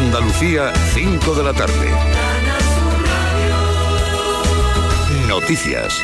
Andalucía, 5 de la tarde. Noticias.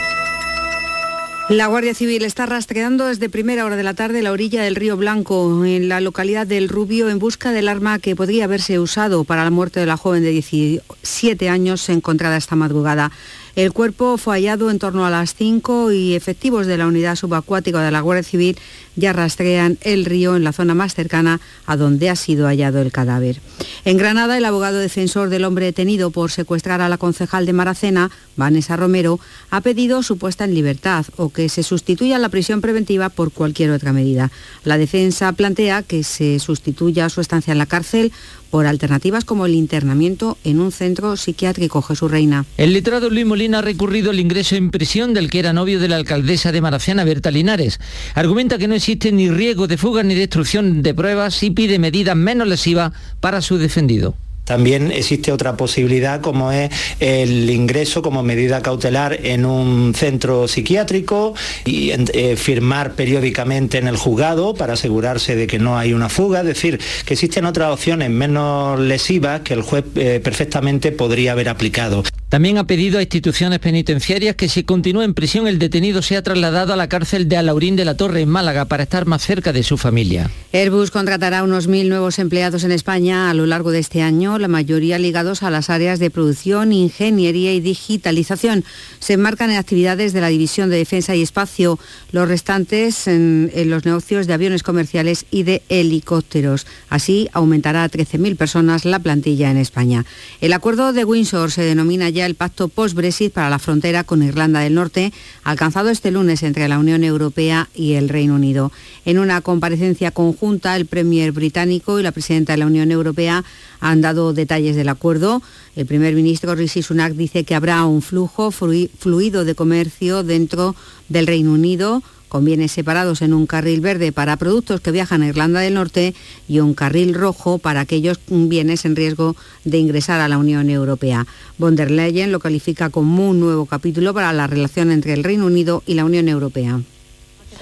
La Guardia Civil está rastreando desde primera hora de la tarde la orilla del río Blanco, en la localidad del Rubio, en busca del arma que podría haberse usado para la muerte de la joven de 17 años encontrada esta madrugada. El cuerpo fue hallado en torno a las 5 y efectivos de la unidad subacuática de la Guardia Civil ya rastrean el río en la zona más cercana a donde ha sido hallado el cadáver. En Granada, el abogado defensor del hombre detenido por secuestrar a la concejal de Maracena, Vanessa Romero, ha pedido su puesta en libertad o que se sustituya la prisión preventiva por cualquier otra medida. La defensa plantea que se sustituya su estancia en la cárcel por alternativas como el internamiento en un centro psiquiátrico Jesús Reina. El letrado Luis Molina ha recurrido el ingreso en prisión del que era novio de la alcaldesa de Maracena, Berta Linares. Argumenta que no existe ni riesgo de fuga ni destrucción de pruebas y pide medidas menos lesivas para su defendido. También existe otra posibilidad como es el ingreso como medida cautelar en un centro psiquiátrico y eh, firmar periódicamente en el juzgado para asegurarse de que no hay una fuga. Es decir, que existen otras opciones menos lesivas que el juez eh, perfectamente podría haber aplicado. También ha pedido a instituciones penitenciarias que si continúa en prisión el detenido sea trasladado a la cárcel de Alaurín de la Torre en Málaga para estar más cerca de su familia. Airbus contratará unos mil nuevos empleados en España a lo largo de este año, la mayoría ligados a las áreas de producción, ingeniería y digitalización. Se enmarcan en actividades de la División de Defensa y Espacio, los restantes en, los negocios de aviones comerciales y de helicópteros. Así aumentará a 13.000 personas la plantilla en España. El acuerdo de Windsor se denomina ya el pacto post-Brexit para la frontera con Irlanda del Norte, alcanzado este lunes entre la Unión Europea y el Reino Unido. En una comparecencia conjunta, el Premier británico y la presidenta de la Unión Europea han dado detalles del acuerdo. El primer ministro Rishi Sunak dice que habrá un flujo fluido de comercio dentro del Reino Unido con bienes separados en un carril verde para productos que viajan a Irlanda del Norte y un carril rojo para aquellos bienes en riesgo de ingresar a la Unión Europea. Von der Leyen lo califica como un nuevo capítulo para la relación entre el Reino Unido y la Unión Europea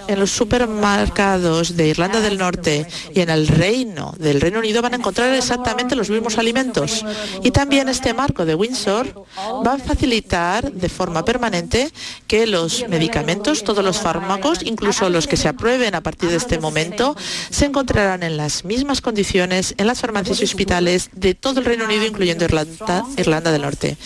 en los supermercados de Irlanda del Norte y en el Reino del Reino Unido van a encontrar exactamente los mismos alimentos. Y también este marco de Windsor va a facilitar de forma permanente que los medicamentos, todos los fármacos, incluso los que se aprueben a partir de este momento, se encontrarán en las mismas condiciones en las farmacias y hospitales de todo el Reino Unido, incluyendo Irlanda, Irlanda del Norte.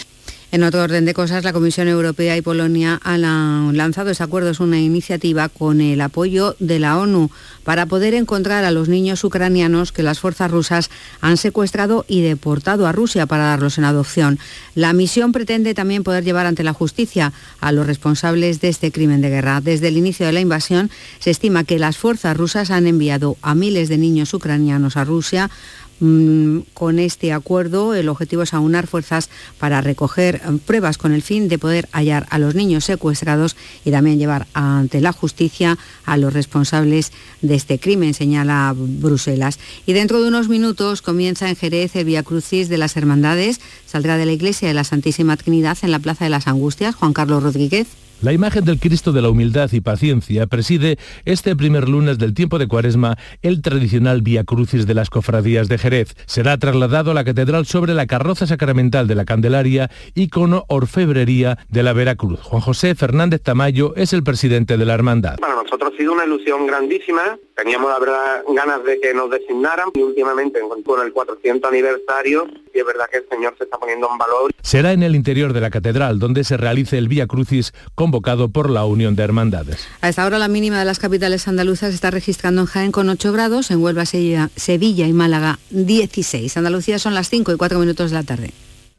En otro orden de cosas, la Comisión Europea y Polonia han lanzado ese acuerdo, es una iniciativa con el apoyo de la ONU para poder encontrar a los niños ucranianos que las fuerzas rusas han secuestrado y deportado a Rusia para darlos en adopción. La misión pretende también poder llevar ante la justicia a los responsables de este crimen de guerra. Desde el inicio de la invasión se estima que las fuerzas rusas han enviado a miles de niños ucranianos a Rusia con este acuerdo el objetivo es aunar fuerzas para recoger eh, pruebas con el fin de poder hallar a los niños secuestrados y también llevar ante la justicia a los responsables de este crimen, señala Bruselas. Y dentro de unos minutos comienza en Jerez el Via Crucis de las Hermandades. Saldrá de la Iglesia de la Santísima Trinidad en la Plaza de las Angustias. Juan Carlos Rodríguez. La imagen del Cristo de la humildad y paciencia preside este primer lunes del tiempo de Cuaresma el tradicional Vía Crucis de las cofradías de Jerez. Será trasladado a la catedral sobre la carroza sacramental de la Candelaria, icono orfebrería de la Veracruz. Juan José Fernández Tamayo es el presidente de la hermandad. Para nosotros ha sido una ilusión grandísima. Teníamos la verdad ganas de que nos designaran y últimamente con el 400 aniversario y es verdad que el Señor se está poniendo en valor. Será en el interior de la catedral donde se realice el Vía Crucis convocado por la Unión de Hermandades. A esta hora la mínima de las capitales andaluzas está registrando en Jaén con 8 grados, en Huelva, Sevilla y Málaga 16. Andalucía son las 5 y 4 minutos de la tarde.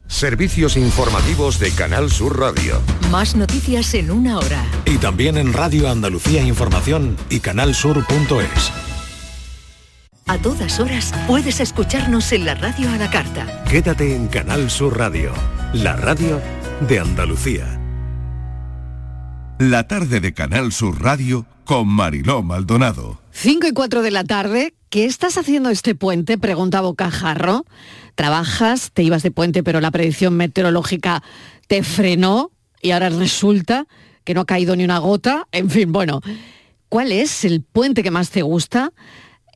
Servicios informativos de Canal Sur Radio. Más noticias en una hora. Y también en Radio Andalucía Información y canalsur.es. A todas horas puedes escucharnos en la radio a la carta. Quédate en Canal Sur Radio, la radio de Andalucía. La tarde de Canal Sur Radio con Mariló Maldonado. 5 y 4 de la tarde. ¿Qué estás haciendo este puente? Pregunta Bocajarro trabajas, te ibas de puente, pero la predicción meteorológica te frenó y ahora resulta que no ha caído ni una gota. En fin, bueno, ¿cuál es el puente que más te gusta?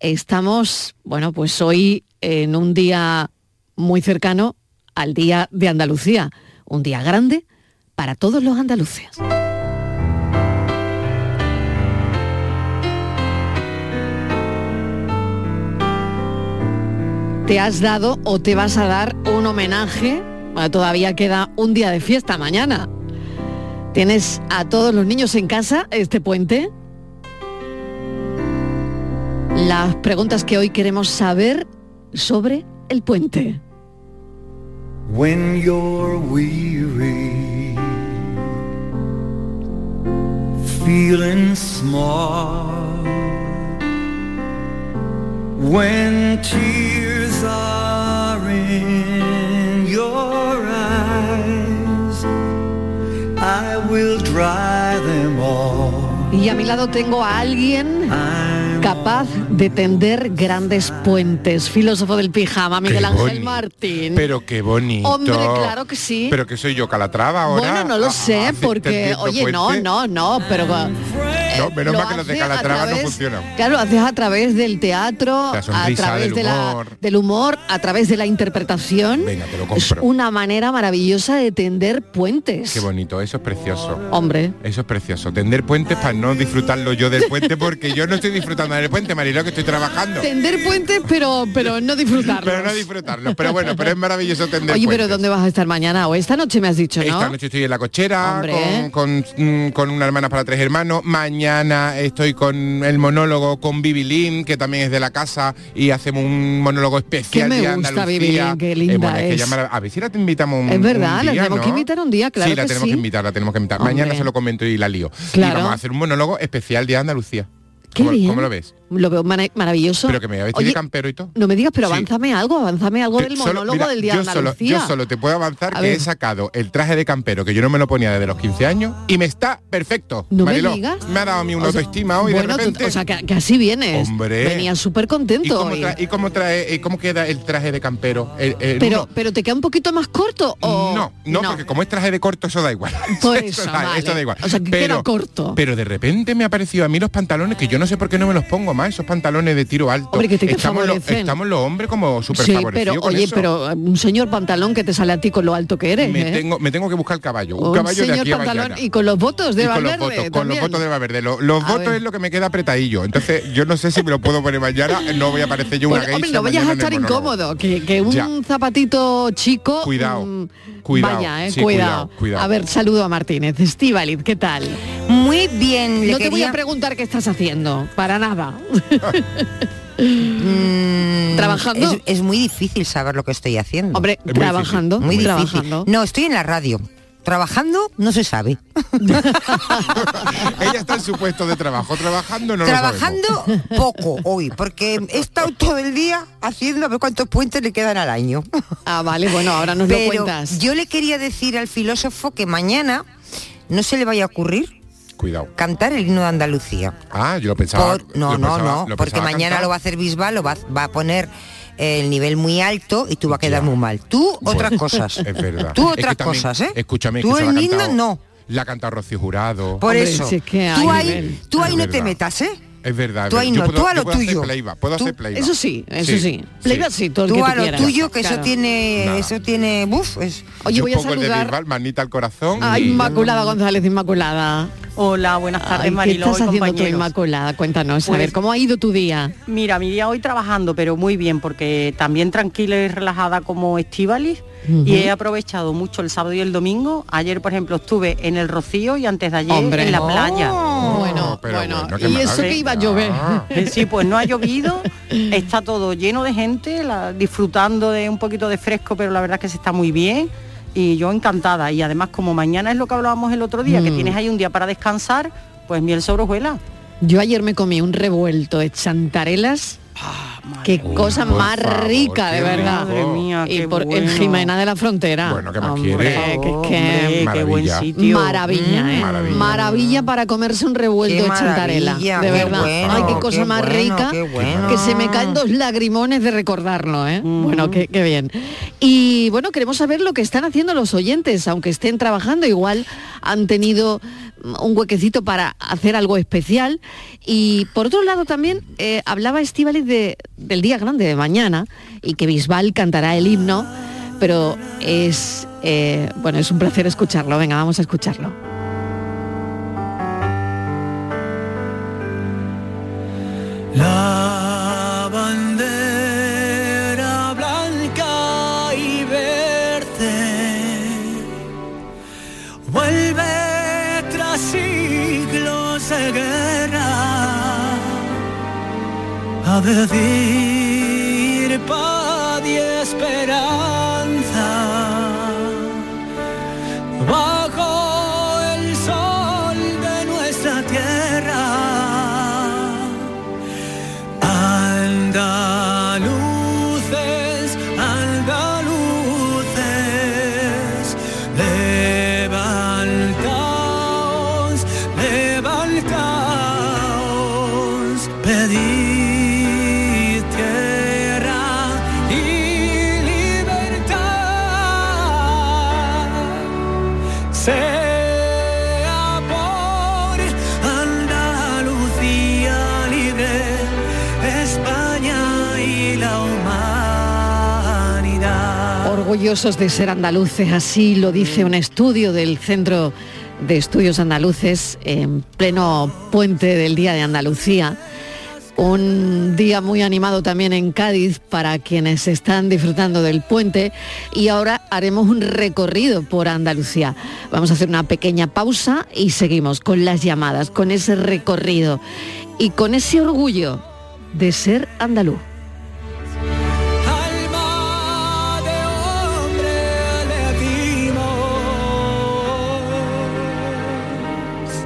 Estamos, bueno, pues hoy en un día muy cercano al Día de Andalucía, un día grande para todos los andaluces. ¿Te has dado o te vas a dar un homenaje? Bueno, todavía queda un día de fiesta mañana. ¿Tienes a todos los niños en casa este puente? Las preguntas que hoy queremos saber sobre el puente. When you're weary, feeling small, when tears are in your eyes, I will dry them all. Y a mi lado tengo a alguien capaz de tender grandes puentes. Filósofo del pijama, Miguel Qué Ángel boni- Martín. Pero qué bonito. Hombre, claro que sí. Pero que soy yo Calatrava ahora. Bueno, no lo sé, porque, oye, no, no, no, pero... No, menos mal que los de Calatrava no funcionan. Claro, lo haces a través del teatro, a través del de la- humor. del humor, a través de la interpretación. Venga, te lo es compro. una manera maravillosa de tender puentes. Qué bonito, eso es precioso. Hombre. Eso es precioso. Tender puentes para no disfrutarlo yo del puente porque yo no estoy disfrutando del puente, Mariló, que estoy trabajando. Tender puentes, pero, pero no disfrutarlos. Pero no disfrutarlo. Pero bueno, pero es maravilloso tender Oye, pero puentes. ¿dónde vas a estar mañana? O esta noche me has dicho, ¿no? Esta noche estoy en la cochera Hombre. con, con, mm, con una hermana para tres hermanos. Mañana estoy con el monólogo con Vivi Lin, que también es de la casa, y hacemos un monólogo especial Que me de gusta qué Eh, linda bueno, es que a ver si la te invitamos un Es verdad, un la día, tenemos que ¿no? invitar un día, claro Sí, la que tenemos sí. que invitar, la tenemos que invitar. Hombre. Mañana se lo comento y la lío. Claro. Y vamos a hacer un monólogo especial de Andalucía. Qué ¿Cómo, bien. cómo lo ves? Lo veo mara- maravilloso. Pero que me voy a vestir de campero y todo. No me digas, pero Sí. avánzame algo, avánzame algo Te- del solo- monólogo mira, del Día yo de solo, yo solo te puedo avanzar A que ver. he sacado el traje de campero que yo no me lo ponía desde los 15 años y me está perfecto. No me digas. Me ha dado a mí una O sea, autoestima hoy bueno, de tú- repente. o sea, que, que así vienes. Hombre. Venía súper ¿Y contento cómo, hoy. trae, ¿Y cómo trae, y cómo queda el traje de campero? El- el- Pero, uno- pero te queda un poquito más corto o no, no, porque como es traje de corto, eso da igual. Por eso, eso, da, vale. eso da igual. O sea, que queda corto. Pero de repente me ha parecido a mí los pantalones que yo no sé por qué no me los pongo más, esos pantalones de tiro alto. Hombre, que te estamos, los, estamos los hombres como súper Sí, pero con oye, eso. pero eh, un señor pantalón que te sale a ti con lo alto que eres. me, ¿eh? tengo, me tengo que buscar el caballo. Un, un caballo de señor aquí a pantalón y con los votos de Y con los Valverde votos, con los votos de Valverde. Lo- Los, A votos ver. es lo que me queda apretadillo. Entonces, yo no sé si me lo puedo poner mañana. No voy a parecer yo una Bueno, hombre, no vayas a estar incómodo, que, que un Ya. zapatito chico. Cuidado, mm, cuidado, Vaya, eh, sí, cuidado. cuidado, cuidado. A ver, saludo a Martínez. Estíbaliz, ¿qué tal? Muy bien, le no te voy a preguntar qué estás haciendo, para nada. Mm, ¿Trabajando? Es, es muy difícil saber lo que estoy haciendo. Hombre, Es muy trabajando, Muy difícil. trabajando. No, estoy en la radio. Trabajando no se sabe. Ella está en su puesto de trabajo. Trabajando no lo Trabajando poco hoy, porque he estado todo el día haciendo a ver cuántos puentes le quedan al año. Ah, vale, bueno, ahora nos lo Pero cuentas. yo le quería decir al filósofo que mañana no se le vaya a ocurrir Cuidado. cantar el himno de Andalucía. Ah, yo lo pensaba. Por- no, lo no, pensaba- no, lo porque mañana cantar. lo va a hacer Bisbal, lo va, va a poner el nivel muy alto y tú va a quedar muy mal. Tú otras Bueno, cosas. Es verdad. Tú Es que otras también- cosas, ¿eh? Escúchame, Tú el cantado- no. La ha cantado Rocío Jurado. Por Hombre, eso. si es que hay tú ahí, tú ahí Es no te metas, ¿eh? Es verdad. Tú ahí a lo puedo tuyo. Hacer playback, puedo Tú- hacer playback. Eso sí, eso sí. Playback sí, todo el Tú que a tú lo quieras. tuyo, que eso tiene, Nada. eso tiene, buf, es... Oye, Yo voy a pongo el de saludar Bisbal, manita al corazón. a y- Inmaculada González, Inmaculada. Hola, buenas tardes, Ay, ¿Qué Mariló estás haciendo tú. Inmaculada? Cuéntanos, a Pues- ver, ¿cómo ha ido tu día? Mira, mi día hoy trabajando, pero muy bien, porque también tranquila y relajada como Estivalis. Y he aprovechado mucho el sábado y el domingo. Ayer, por ejemplo, estuve en el Rocío y antes de ayer Hombre. en la playa. bueno, pero bueno, y eso que iba a llover. Eh, Sí, pues no ha llovido, está todo lleno de gente, la- disfrutando de un poquito de fresco, pero la verdad es que se está muy bien y yo encantada. Y además, como mañana es lo que hablábamos el otro día, que Mm. tienes ahí un día para descansar, pues miel sobre hojuelas. Yo ayer me comí un revuelto de chantarelas. Qué cosa más favor, rica, de verdad. Madre mía, y por en bueno. Jimena de la Frontera. Bueno, ¿qué más Hombre, quieres? que es que- Hombre, qué buen Maravilla. sitio. Maravilla, Mm, ¿eh? maravilla. Maravilla para comerse un revuelto de chantarela. De verdad. bueno, Ay, qué cosa qué más bueno, rica. qué bueno. Que se me caen dos lagrimones de recordarlo, ¿eh? Bueno, qué, qué bien. Y bueno, queremos saber lo que están haciendo los oyentes, aunque estén trabajando, igual han tenido un huequecito para hacer algo especial. Y por otro lado también eh, hablaba Estivaliz de, del día grande de mañana y que Bisbal cantará el himno, pero es, eh, bueno, es un placer escucharlo. Venga, vamos a escucharlo. La guerra a decir paz Orgullosos de ser andaluces, así lo dice un estudio del Centro de Estudios Andaluces en pleno puente del Día de Andalucía. Un día muy animado también en Cádiz para quienes están disfrutando del puente y ahora haremos un recorrido por Andalucía. Vamos a hacer una pequeña pausa y seguimos con las llamadas, con ese recorrido y con ese orgullo de ser andaluz.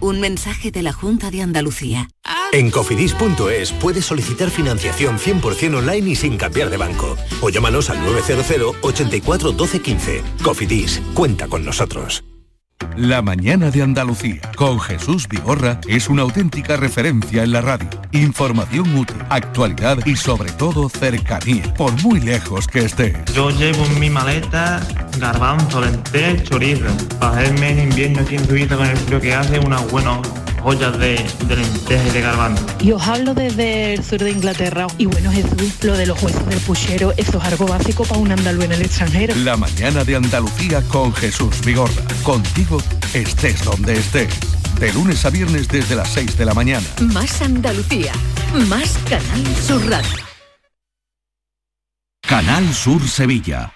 Un mensaje de la Junta de Andalucía. En cofidis.es puedes solicitar financiación 100% online y sin cambiar de banco. O llámanos al 900 84 12 15. Cofidis, cuenta con nosotros. La mañana de Andalucía con Jesús Vigorra es una auténtica referencia en la radio. Información útil, actualidad y sobre todo cercanía, por muy lejos que estés. Yo llevo en mi maleta garbanzo, lentejas, chorizo. Para hacerme en invierno aquí en Suiza con el frío que hace unas buenas ollas de, de lentejas y de garbanzo. Y os hablo desde el sur de Inglaterra. Y bueno, Jesús, lo de los huesos del puchero, eso es algo básico para un andaluz en el extranjero. La mañana de Andalucía con Jesús Vigorra. Contigo estés donde estés. De lunes a viernes desde las 6 de la mañana. Más Andalucía. Más Canal Sur Radio. Canal Sur Sevilla.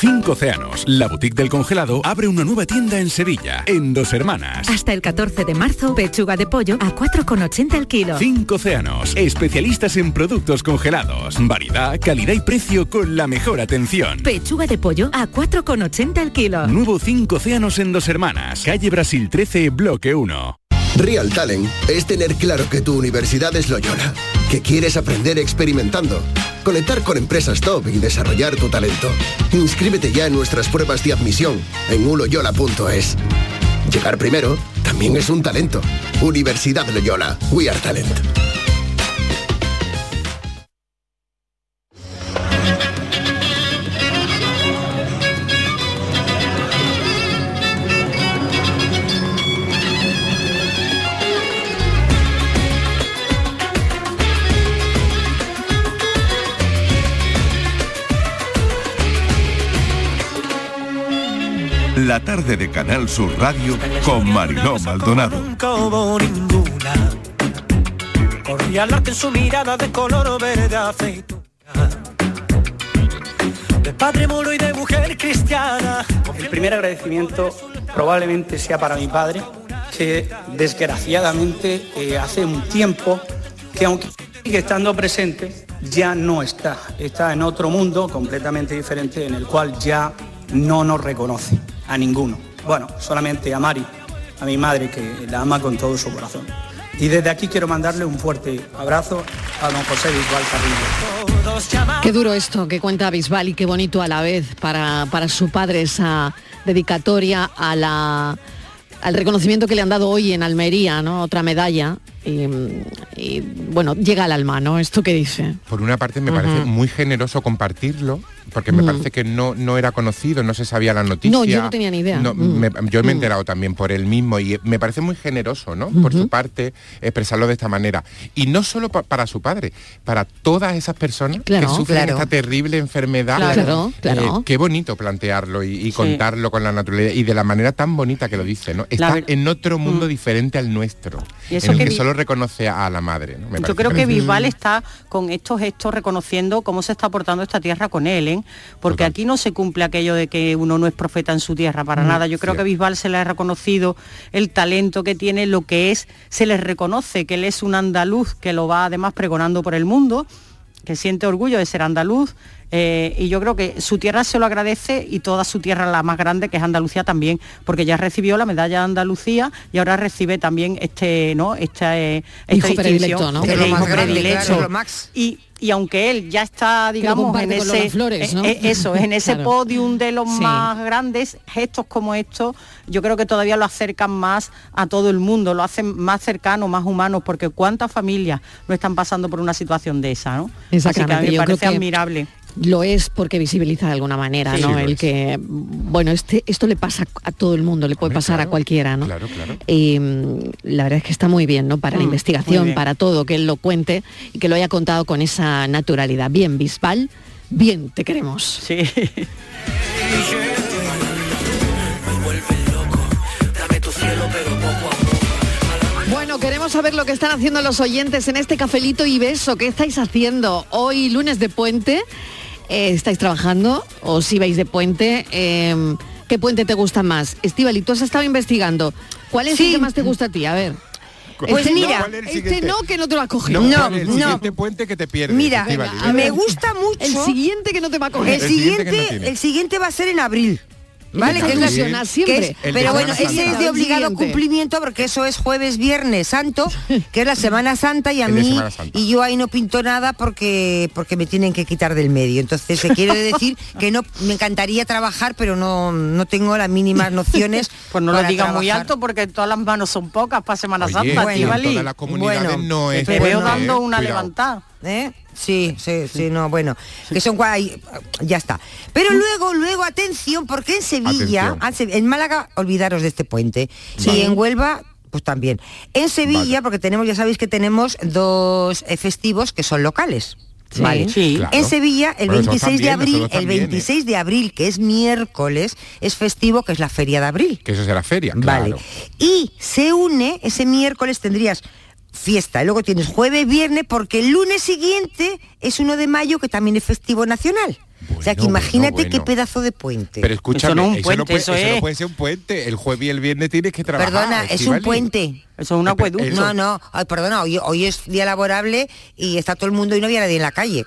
Cinco Océanos, la boutique del congelado, abre una nueva tienda en Sevilla, en Dos Hermanas. Hasta el 14 de marzo, pechuga de pollo a 4,80 el kilo. Cinco Océanos, especialistas en productos congelados, variedad, calidad y precio con la mejor atención. Pechuga de pollo a 4,80 el kilo. Nuevo Cinco Océanos en Dos Hermanas, calle Brasil 13, bloque 1. Real Talent es tener claro que tu universidad es Loyola, que quieres aprender experimentando, conectar con empresas top y desarrollar tu talento. Inscríbete ya en nuestras pruebas de admisión en uloyola.es. Llegar primero también es un talento. Universidad Loyola, We Are Talent. Tarde de Canal Sur Radio con Mariló Maldonado. Nunca hubo ninguna. Corría el arte en su mirada de color verde aceituna. De padre moro y de mujer cristiana. El primer agradecimiento probablemente sea para mi padre, que desgraciadamente eh, hace un tiempo que aunque sigue estando presente, ya no está. Está en otro mundo completamente diferente en el cual ya no nos reconoce a ninguno. Bueno, solamente a Mari, a mi madre que la ama con todo su corazón. Y desde aquí quiero mandarle un fuerte abrazo a don José Bisbal Carrillo. Qué duro esto que cuenta Bisbal y qué bonito a la vez para, para su padre esa dedicatoria a la, al reconocimiento que le han dado hoy en Almería, ¿no? Otra medalla. Y, y, bueno, llega al alma, ¿no? Esto que dice. Por una parte me parece muy generoso compartirlo, porque me Mm. parece que no, no era conocido, no se sabía la noticia. No, yo no tenía ni idea. No, Mm. me- yo me he Mm. enterado también por él mismo y me parece muy generoso, ¿no? Por su parte, expresarlo de esta manera. Y no solo pa- para su padre, para todas esas personas Claro, que sufren claro. esta terrible enfermedad. Claro, claro. Eh, qué bonito plantearlo y, y contarlo con la naturaleza y de la manera tan bonita que lo dice, ¿no? Está en otro mundo Mm. diferente al nuestro, Y eso en el que solo reconoce a la madre. ¿no? Me Yo creo que. Bisbal está con estos gestos reconociendo cómo se está portando esta tierra con él, ¿eh? porque aquí no se cumple aquello de que uno no es profeta en su tierra para Mm, nada. Yo creo que Bisbal se le ha reconocido el talento que tiene, lo que es, se le reconoce que él es un andaluz que lo va además pregonando por el mundo, que siente orgullo de ser andaluz. eh, y yo creo que su tierra se lo agradece y toda su tierra, la más grande, que es Andalucía también, porque ya recibió la medalla de Andalucía y ahora recibe también este, ¿no? Esta, eh, esta Hijo distinción, predilecto, ¿no? lo hijo predilecto. claro. Y, y aunque él ya está, digamos, en ese, Flores, ¿no? eh, eh, eso, en ese Claro. podium de los Sí. más grandes, gestos como estos, yo creo que todavía lo acercan más a todo el mundo, lo hacen más cercano, más humanos, porque cuántas familias no están pasando por una situación de esa, ¿no? Así que a mí me parece admirable. Lo es porque visibiliza de alguna manera, Sí. ¿no? Sí, el es. que, bueno, este, esto le pasa a todo el mundo, le puede pasar a cualquiera, ¿no? Claro, claro. Y mm, la verdad es que está muy bien, ¿no? Para la Mm, investigación, para todo, que él lo cuente y que lo haya contado con esa naturalidad. Bien, Bisbal, bien, te queremos. Sí. Bueno, queremos saber lo que están haciendo los oyentes en este cafelito y beso. ¿Qué estáis haciendo hoy, lunes de puente? Eh, ¿Estáis trabajando o si vais de puente? Eh, ¿Qué puente te gusta más? Estivali, tú has estado investigando. ¿Cuál es el Sí. que más te gusta a ti? A ver. Pues Este no, mira, ¿cuál es el este siguiente? no, que no te lo ha cogido. No, No, ¿cuál es el no. puente que te pierdes. Mira, me gusta mucho. El siguiente que no te va a coger. El El siguiente no el siguiente va a ser en abril. ¿Vale? Que es la- ilusiona que siempre. es- pero bueno, ese Santa. es de obligado cumplimiento porque eso es jueves, viernes santo, que es la Semana Santa y a mí y yo ahí no pinto nada porque porque me tienen que quitar del medio. Entonces se quiere decir que no me encantaría trabajar, pero no no tengo las mínimas nociones. Pues no lo digas muy alto porque todas las manos son pocas para Semana Oye, Santa, bueno, Estíbaliz. todas las comunidades Bueno, no es Te veo ¿eh? dando una Cuidado. levantada. ¿Eh? Sí, sí, sí, no, bueno, que son ahí, ya está. Pero luego, luego, atención, porque en Sevilla, Atención. en Málaga, olvidaros de este puente, y en Huelva, pues también. En Sevilla, porque tenemos, ya sabéis que tenemos dos eh, festivos que son locales. Sí. Vale. Sí. Claro. En Sevilla, el Bueno, nosotros 26 de abril, el también, ¿eh? 26 de abril, que es miércoles, es festivo, que es la Feria de Abril. Que eso será feria, Vale. Y se une, ese miércoles tendrías fiesta, y luego tienes jueves, viernes, porque el lunes siguiente es 1 de mayo, que también es festivo nacional. o sea que imagínate bueno, qué pedazo de puente. Pero escúchame, Eso no es un eso, puente, no puede, eso eso no es- puede ser un puente. El jueves y el viernes tienes que trabajar. Perdona, es un puente. Eso es un acueducto. Eso- No, no, ay, perdona, hoy, hoy es día laborable y está todo el mundo y no había nadie en la calle.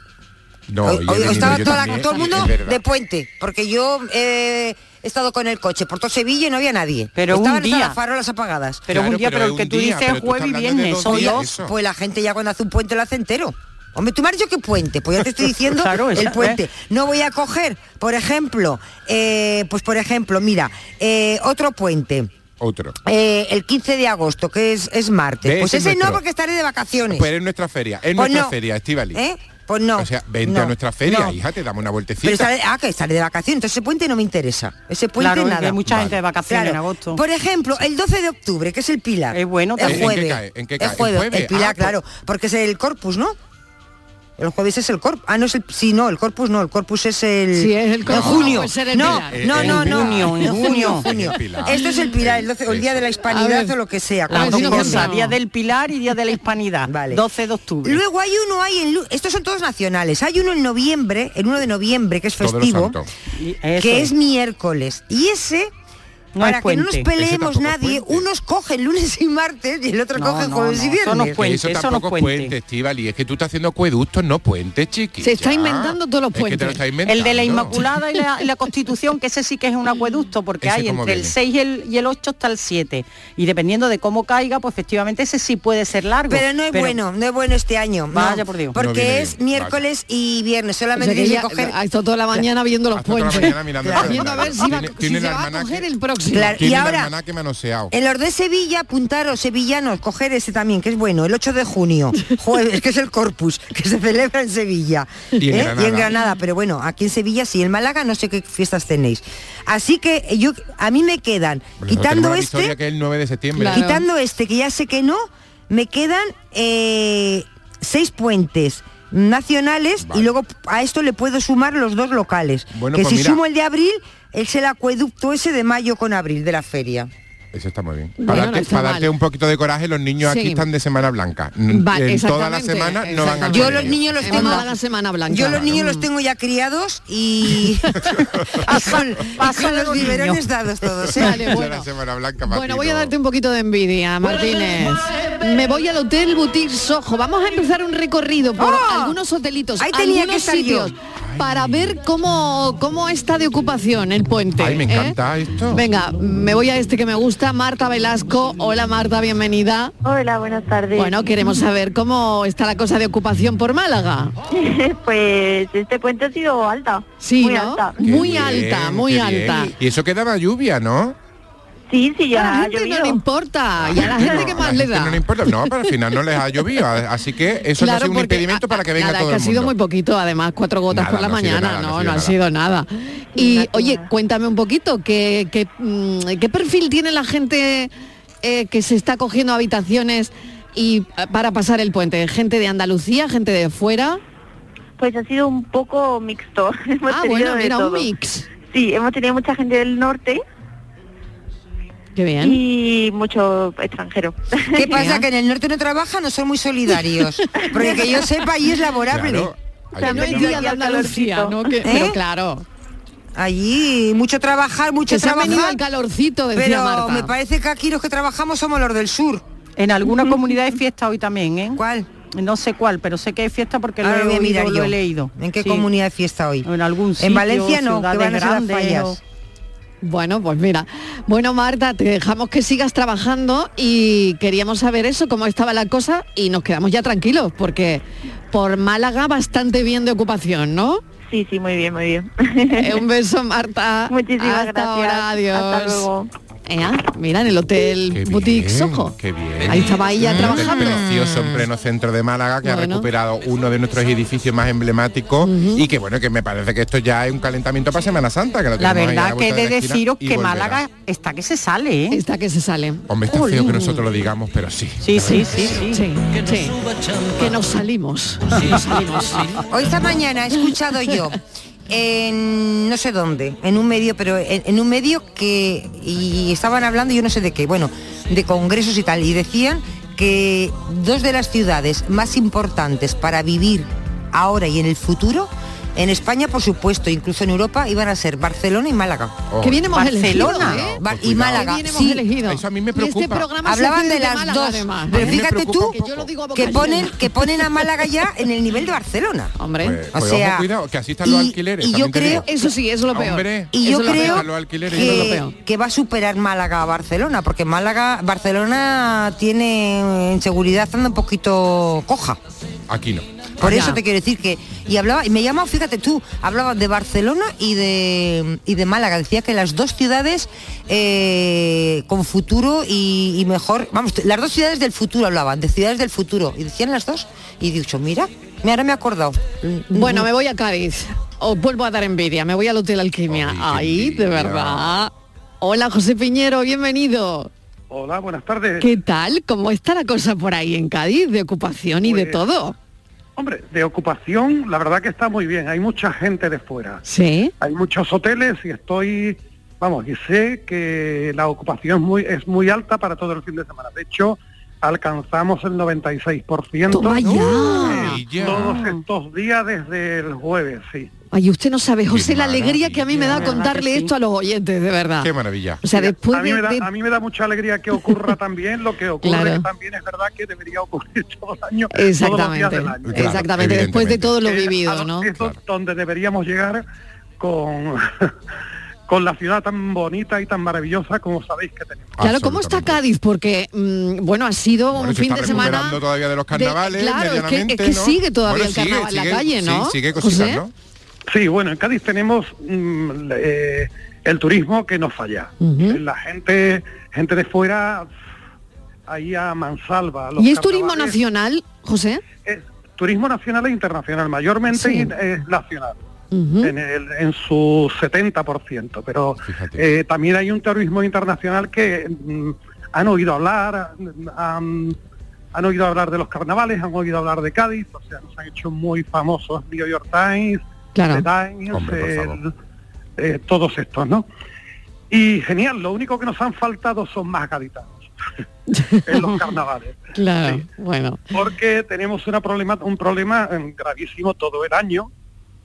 No, hoy hoy estaba toda la- todo el mundo de puente, porque yo eh, he estado con el coche por todo Sevilla y no había nadie. Pero un Estaban hasta día. las farolas apagadas. Pero un día, pero el que un tú día, dices jueves y viernes, dos son días, dos. Pues, la gente ya cuando hace un puente lo hace entero. Hombre, tú me has dicho que puente, pues ya te estoy diciendo Claro, el esa- puente. No voy a coger, por ejemplo, eh, pues por ejemplo, mira, eh, otro puente. Otro. eh, el 15 de agosto, que es, es martes. Pues ese ese no, porque estaré de vacaciones. Pues es nuestra feria, es Pues nuestra no. feria, Estivali. ¿Eh? Pues no. O sea, vente a no, nuestra feria, no. hija, te damos una vueltecita. Pero estaré, ah, que estaré de vacaciones, entonces ese puente no me interesa. Ese puente Claro, nada. hay mucha gente de vacaciones en agosto. Por ejemplo, el 12 de octubre, que es el Pilar. Es bueno el también. ¿En qué jueves. cae? ¿En qué El cae? ¿El jueves, jueves? el Pilar, Ah, pues- claro, porque es el Corpus, ¿no? El jueves es el Corpus. Ah, no es el. Sí, no, el Corpus no, el Corpus es el. Sí, es el en Corpus, junio. no, no, no, En no, no. junio, en En junio, junio. Esto es el Pilar, el, 12, o el día de la hispanidad o lo que sea. Las dos cosas. Día del Pilar y Día de la Hispanidad. Vale. 12 de octubre. Luego hay uno, hay en, Lu- estos son todos nacionales. Hay uno en noviembre, el 1 de noviembre, que es festivo, que es miércoles. Y ese, No para es que no nos peleemos es nadie, unos cogen lunes y martes y el otro No, coge no, jueves no, y eso no viernes. puente, eso eso tampoco no es es puente. Estivali. Es que tú estás haciendo acueductos, no puentes, chiqui. Se está ya. inventando todos los Es que te puentes. lo. El de la Inmaculada y la, y la Constitución, que ese sí que es un acueducto, porque ¿Ese hay entre el viene? 6 y el, y el 8 hasta el 7. Y dependiendo de cómo caiga, pues efectivamente ese sí puede ser largo. Pero no es bueno, no es bueno este año. no. Vaya por Dios. Porque es bien, miércoles y viernes. O Solamente sea que ya coger. ha estado toda la mañana viendo los Hasta toda la puentes. mañana mirando Claro. el Viendo a ver si, calendario. va, Tiene- si tiene se el va a almanaque- coger el próximo. Claro, y el ahora. En los de Sevilla, apuntaros, sevillanos, coger ese también, que es bueno, el 8 de junio, jueves, que es el Corpus, que se celebra en Sevilla. Y en ¿eh? Granada. Y en Granada, pero bueno, aquí en Sevilla sí, en Málaga no sé qué fiestas tenéis. Así que yo a mí me quedan, quitando este, que el 9 de septiembre. Claro. quitando este, que ya sé que no, me quedan eh, seis puentes nacionales Vale. y luego a esto le puedo sumar los dos locales. Bueno, que pues si mira. sumo el de abril, es el acueducto ese de mayo con abril de la feria. Eso está muy bien. Bueno, Para, darte, para un poquito de coraje, los niños Sí. aquí están de semana blanca. Vale, en toda la semana no van exactamente. Yo los niños los Hemos tengo la semana blanca. Yo los niños Mm. los tengo ya criados y, y con, y pasa con de los biberones dados todos. ¿eh? Vale, bueno. la semana blanca para Bueno, ti, voy a darte un poquito de envidia, Martínez. Me voy al Hotel Boutique Soho. Vamos a empezar un recorrido por ¡Oh! algunos hotelitos, Ahí tenía algunos que estar yo. sitios, para ver cómo, cómo está de ocupación el puente. Ay, me ¿eh? encanta esto. Venga, me voy a este que me gusta, Marta Velasco. Hola Marta, bienvenida. Hola, buenas tardes. Bueno, queremos saber cómo está la cosa de ocupación por Málaga. pues este puente ha sido alta. Sí, muy ¿no? alta. Qué Muy bien, alta, muy bien. alta. Y eso que daba lluvia, ¿no? Sí, sí, A ya la ha gente no llovido. le importa. Y a la gente que a más la le da. No le importa. No, pero al final no les ha llovido. Así que eso no ha sido un impedimento ah, para que venga nada, todo es que el ha sido mundo. muy poquito, además, cuatro gotas Nada, por la no ha mañana, nada, no ha no, sido no ha nada. sido nada. Y Nada, oye, nada. cuéntame un poquito, ¿qué, qué, mm, qué perfil tiene la gente eh, que se está cogiendo habitaciones y eh, para pasar el puente? ¿Gente de Andalucía, gente de fuera? Pues ha sido un poco mixto. Hemos Ah, bueno, mira, un mix. Sí, hemos tenido mucha gente del norte Qué bien. y mucho extranjero. ¿Qué pasa? Que en el norte no trabajan, no son muy solidarios. Porque que yo sepa, allí es laborable. Claro. Han No es venido día de al Andalucía. ¿no? Que- ¿Eh? Pero claro, Allí mucho trabajar, mucho que se trabajar. al calorcito, decía Pero Marta. me parece que aquí los que trabajamos somos los del sur. En alguna comunidad hay fiesta hoy también, ¿eh? ¿Cuál? No sé cuál, pero sé que hay fiesta porque lo Ahora he, oído, lo yo. he leído. ¿En qué Sí. comunidad de fiesta hoy? En algún sitio, En Valencia no, que van a ser las grandes fallas. o- Bueno, pues mira. Bueno, Marta, te dejamos que sigas trabajando y queríamos saber eso, cómo estaba la cosa y nos quedamos ya tranquilos porque por Málaga bastante bien de ocupación, ¿no? Sí, sí, muy bien, muy bien. Eh, un beso, Marta. Muchísimas Hasta gracias. ahora, adiós. Hasta luego. Mira, en el Hotel Qué Boutique bien, Soho. Qué bien. Ahí estaba ella hotel trabajando. precioso en pleno centro de Málaga que ha recuperado uno de nuestros edificios más emblemáticos y que bueno que me parece que esto ya es un calentamiento para Semana Santa que lo La verdad que he de deciros que volverá. Málaga está que se sale, ¿eh? Está que se sale. Hombre, está feo que nosotros lo digamos, pero sí. Sí, sí, sí, sí. Sí, sí. Que nos salimos. Nos salimos. Hoy esta mañana he escuchado yo en no sé dónde, en un medio, pero en, en un medio que y estaban hablando yo no sé de qué, bueno, de congresos y tal, y decían que dos de las ciudades más importantes para vivir ahora y en el futuro En España, por supuesto, incluso en Europa iban a ser Barcelona y Málaga. Que bien hemos elegido, Barcelona ¿eh? Bar- Pues y. Málaga. Bien hemos sí. elegido. Eso a mí me Y este Hablaban de las Málaga, dos. además. Pero fíjate tú un poco. Yo lo digo a boca que ponen, que ponen a Málaga ya en el nivel de Barcelona. Hombre. Pues, O pues sea, ojo, cuidado, que así están los y- alquileres. y yo creo-. Eso sí, eso es lo peor. Hombre, Y yo Eso es lo creo que, que va a superar Málaga a Barcelona, porque Málaga, Barcelona tiene en seguridad anda un poquito coja. Aquí no. Por eso te quiero decir que y hablaba y me llama, fíjate tú, hablaba de Barcelona y de y de Málaga. Decía que las dos ciudades eh, con futuro y, y mejor, vamos, las dos ciudades del futuro hablaban, de ciudades del futuro y decían las dos y dicho, mira, ahora me he acordado. Bueno, me voy a Cádiz. Os vuelvo a dar envidia. Me voy al Hotel Alquimia. Ay, Ahí, de verdad. Hola, José Piñero, bienvenido. Hola, buenas tardes. ¿Qué tal? ¿Cómo está la cosa por ahí en Cádiz? De ocupación y de Pues, todo. Hombre, de ocupación, la verdad que está muy bien. Hay mucha gente de fuera. Sí. Hay muchos hoteles y estoy, vamos, y sé que la ocupación es muy, es muy alta para todo el fin de semana. De hecho, alcanzamos el 96%. Toma ya. Ya. Todos estos días desde el jueves, sí. Ay, usted no sabe, José, la alegría que a mí me da contarle esto a los oyentes, de verdad. Qué maravilla. O sea, después a, mí de, me da, de- a mí me da mucha alegría que ocurra también lo que ocurre, Claro. que también es verdad que debería ocurrir todo el año, todos los días Exactamente, del año. Claro, exactamente, después de todo lo vivido, a- ¿no? Es do- donde deberíamos llegar con, con la ciudad tan bonita y tan maravillosa como sabéis que tenemos. Claro, ¿cómo está. Cádiz? Porque, mm, bueno, ha sido Bueno, un se fin está de semana... todavía de los carnavales, claro, es que, es medianamente, que ¿no? sigue todavía Bueno, el sigue, carnaval en sigue, la calle, sí, ¿no? sigue cositas, José? ¿no? Sí, bueno, en Cádiz tenemos mm, eh, el turismo que nos falla. Ujú. La gente, gente de fuera, ahí a mansalva. los ¿Y es turismo nacional, José? Es turismo nacional e internacional, mayormente Sí. es nacional. En, el, en su 70%, pero eh, también hay un turismo internacional que mm, han oído hablar, han, han oído hablar de los carnavales, han oído hablar de Cádiz, o sea, nos han hecho muy famosos New York Times, Claro. Times, Hombre, eh, todos estos, ¿no? Y genial, lo único que nos han faltado son más gaditanos en los carnavales. Claro, Sí. bueno. Porque tenemos una problema, un problema eh, gravísimo todo el año.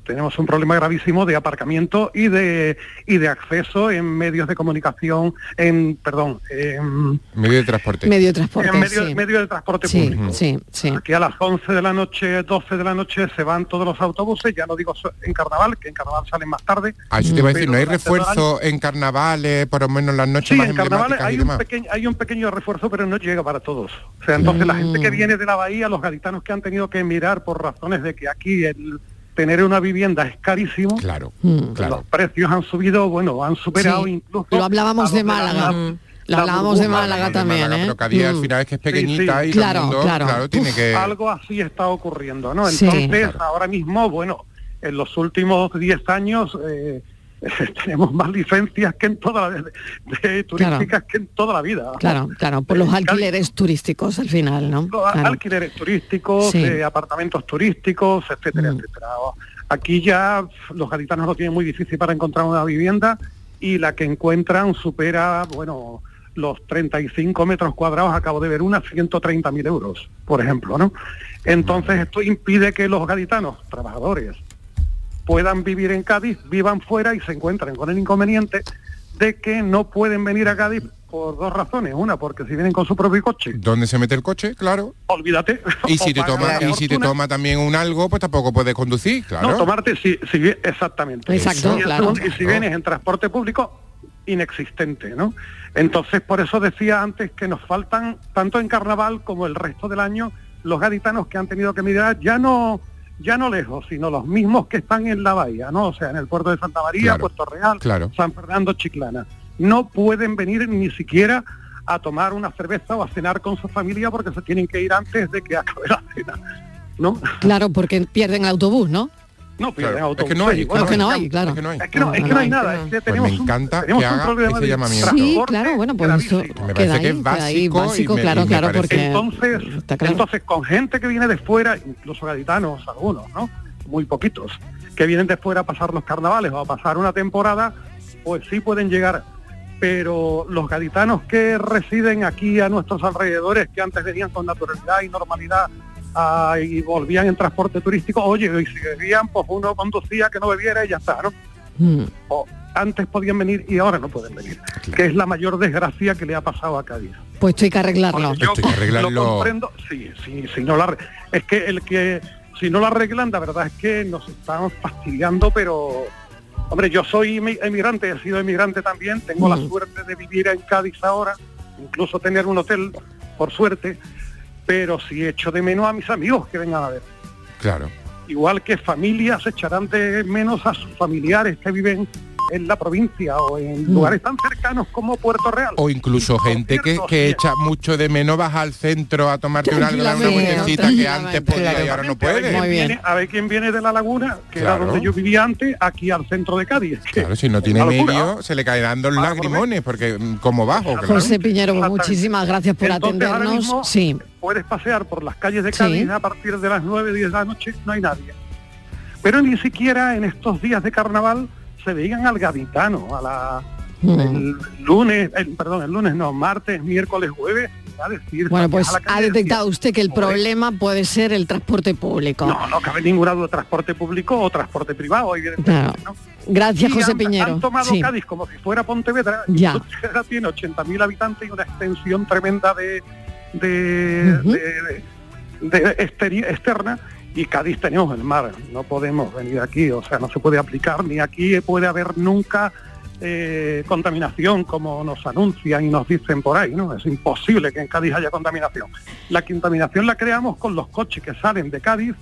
Tenemos un problema gravísimo de aparcamiento y de y de acceso en medios de comunicación, en perdón, en, Medio de transporte. Medio de transporte, en medio, sí. medio de transporte Sí, público. sí, sí. Aquí a las 11 de la noche, 12 de la noche se van todos los autobuses, ya no digo en carnaval, que en carnaval salen más tarde. Ah, eso te iba a decir, pero ¿no hay refuerzo en carnavales, por lo menos las noches Sí, más en carnaval emblemáticas hay y un, pequeño, hay un pequeño refuerzo, pero no llega para todos. O sea, entonces la gente que viene de la bahía, los gaditanos que han tenido que emigrar por razones de que aquí el tener una vivienda es carísimo, Claro, Mm. claro. los precios han subido, bueno, han superado Sí, incluso... Lo hablábamos de Málaga. la- Lo la hablábamos de. Málaga de también, Málaga, ¿eh? Pero Cádiz al Mm. final es que es Sí, pequeñita sí. y Claro, mundo, claro. claro, tiene que... Algo así está ocurriendo, ¿no? Sí. Entonces, Claro. ahora mismo, bueno, en los últimos 10 años eh, tenemos más licencias que en toda la de, de turísticas que en toda la vida. Claro, claro, por los alquileres turísticos al final, ¿no? Los Claro. alquileres turísticos, Sí. eh, apartamentos turísticos, etcétera, Mm. etcétera. Aquí ya los gaditanos lo tienen muy difícil para encontrar una vivienda y la que encuentran supera, bueno, los 35 metros cuadrados, acabo de ver una, 130.000 euros, por ejemplo, ¿no? Entonces esto impide que los gaditanos, trabajadores, puedan vivir en Cádiz, vivan fuera y se encuentren con el inconveniente de que no pueden venir a Cádiz por dos razones. Una, porque si vienen con su propio coche, ¿Dónde se mete el coche? Claro. olvídate. Y si te toma, y si te toma también un algo, pues tampoco puedes conducir, claro. No, tomarte si, si exactamente. Exacto, y, claro. y si vienes en transporte público, inexistente, ¿no? Entonces, por eso decía antes que nos faltan, tanto en carnaval como el resto del año, los gaditanos que han tenido que migrar ya no ya no lejos, sino los mismos que están en la bahía, ¿no? O sea, en el puerto de Santa María, Claro, Puerto Real, claro. San Fernando, Chiclana. No pueden venir ni siquiera a tomar una cerveza o a cenar con su familia porque se tienen que ir antes de que acabe la cena, ¿no? Claro, porque pierden el autobús, ¿no? No pierden Claro, autobús. es que no hay, es que bueno, Es que no es- hay, claro. Es que no hay. es que no, es que no hay nada, es que Pues tenemos me un- encanta tenemos que un haga problema ese de llamamiento. Sí, claro, bueno, pues eso. Me queda parece que ahí, es queda ahí, básico y básico, me- claro, y me claro, parece- porque Entonces, claro. entonces con gente que viene de fuera, incluso gaditanos, algunos, ¿no? Muy poquitos, que vienen de fuera a pasar los carnavales o a pasar una temporada, pues sí pueden llegar. Pero los gaditanos que residen aquí a nuestros alrededores, que antes venían con naturalidad y normalidad ah, y volvían en transporte turístico, oye, y si bebían, pues uno conducía que no bebiera y ya está, ¿no? Mm. O antes podían venir y ahora no pueden venir, que es la mayor desgracia que le ha pasado a Cádiz. Pues esto hay que arreglarlo. Yo lo comprendo, sí, sí, si no la es que el que si no la arreglan, la verdad es que nos están fastidiando, pero hombre, yo soy emi- emigrante, he sido emigrante también, tengo la Mm. suerte de vivir en Cádiz ahora, incluso tener un hotel, por suerte, pero sí echo de menos a mis amigos que vengan a ver. Claro. Igual que familias echarán de menos a sus familiares que viven en la provincia o en Mm. lugares tan cercanos como Puerto Real. O incluso gente que, que echa mucho de menos vas al centro a tomarte una, una vueltecita que antes podía y ahora no A ver, puede. quién viene, a ver quién viene de la laguna, que Claro. era donde yo vivía antes, aquí al centro de Cádiz. Claro, si no tiene medio, se le caerán dos lagrimones, porque mm, como bajo. claro. José Piñero, pues muchísimas gracias por Entonces, ahora atendernos. mismo, Sí. Puedes pasear por las calles de Sí. Cádiz a partir de las 9, 10 de la noche, no hay nadie. Pero ni siquiera en estos días de carnaval se veían al gaditano, a la Mm. el lunes, el- perdón, el lunes no, martes, miércoles, jueves, a decir, Bueno, pues a ha detectado usted que el "Joder, problema puede ser el transporte público. No, no cabe ninguna duda, transporte público o transporte privado, evidentemente. Claro. Gracias, Y José han- Piñero. Han tomado Sí. Cádiz como si fuera Pontevedra. Ya. Pontevedra tiene 80.000 habitantes y una extensión tremenda de, de, de- de- de externa. Y Cádiz tenemos el mar, no podemos venir aquí, o sea, no se puede aplicar, ni aquí puede haber nunca eh, contaminación como nos anuncian y nos dicen por ahí, ¿no? Es imposible que en Cádiz haya contaminación. La contaminación la creamos con los coches que salen de Cádiz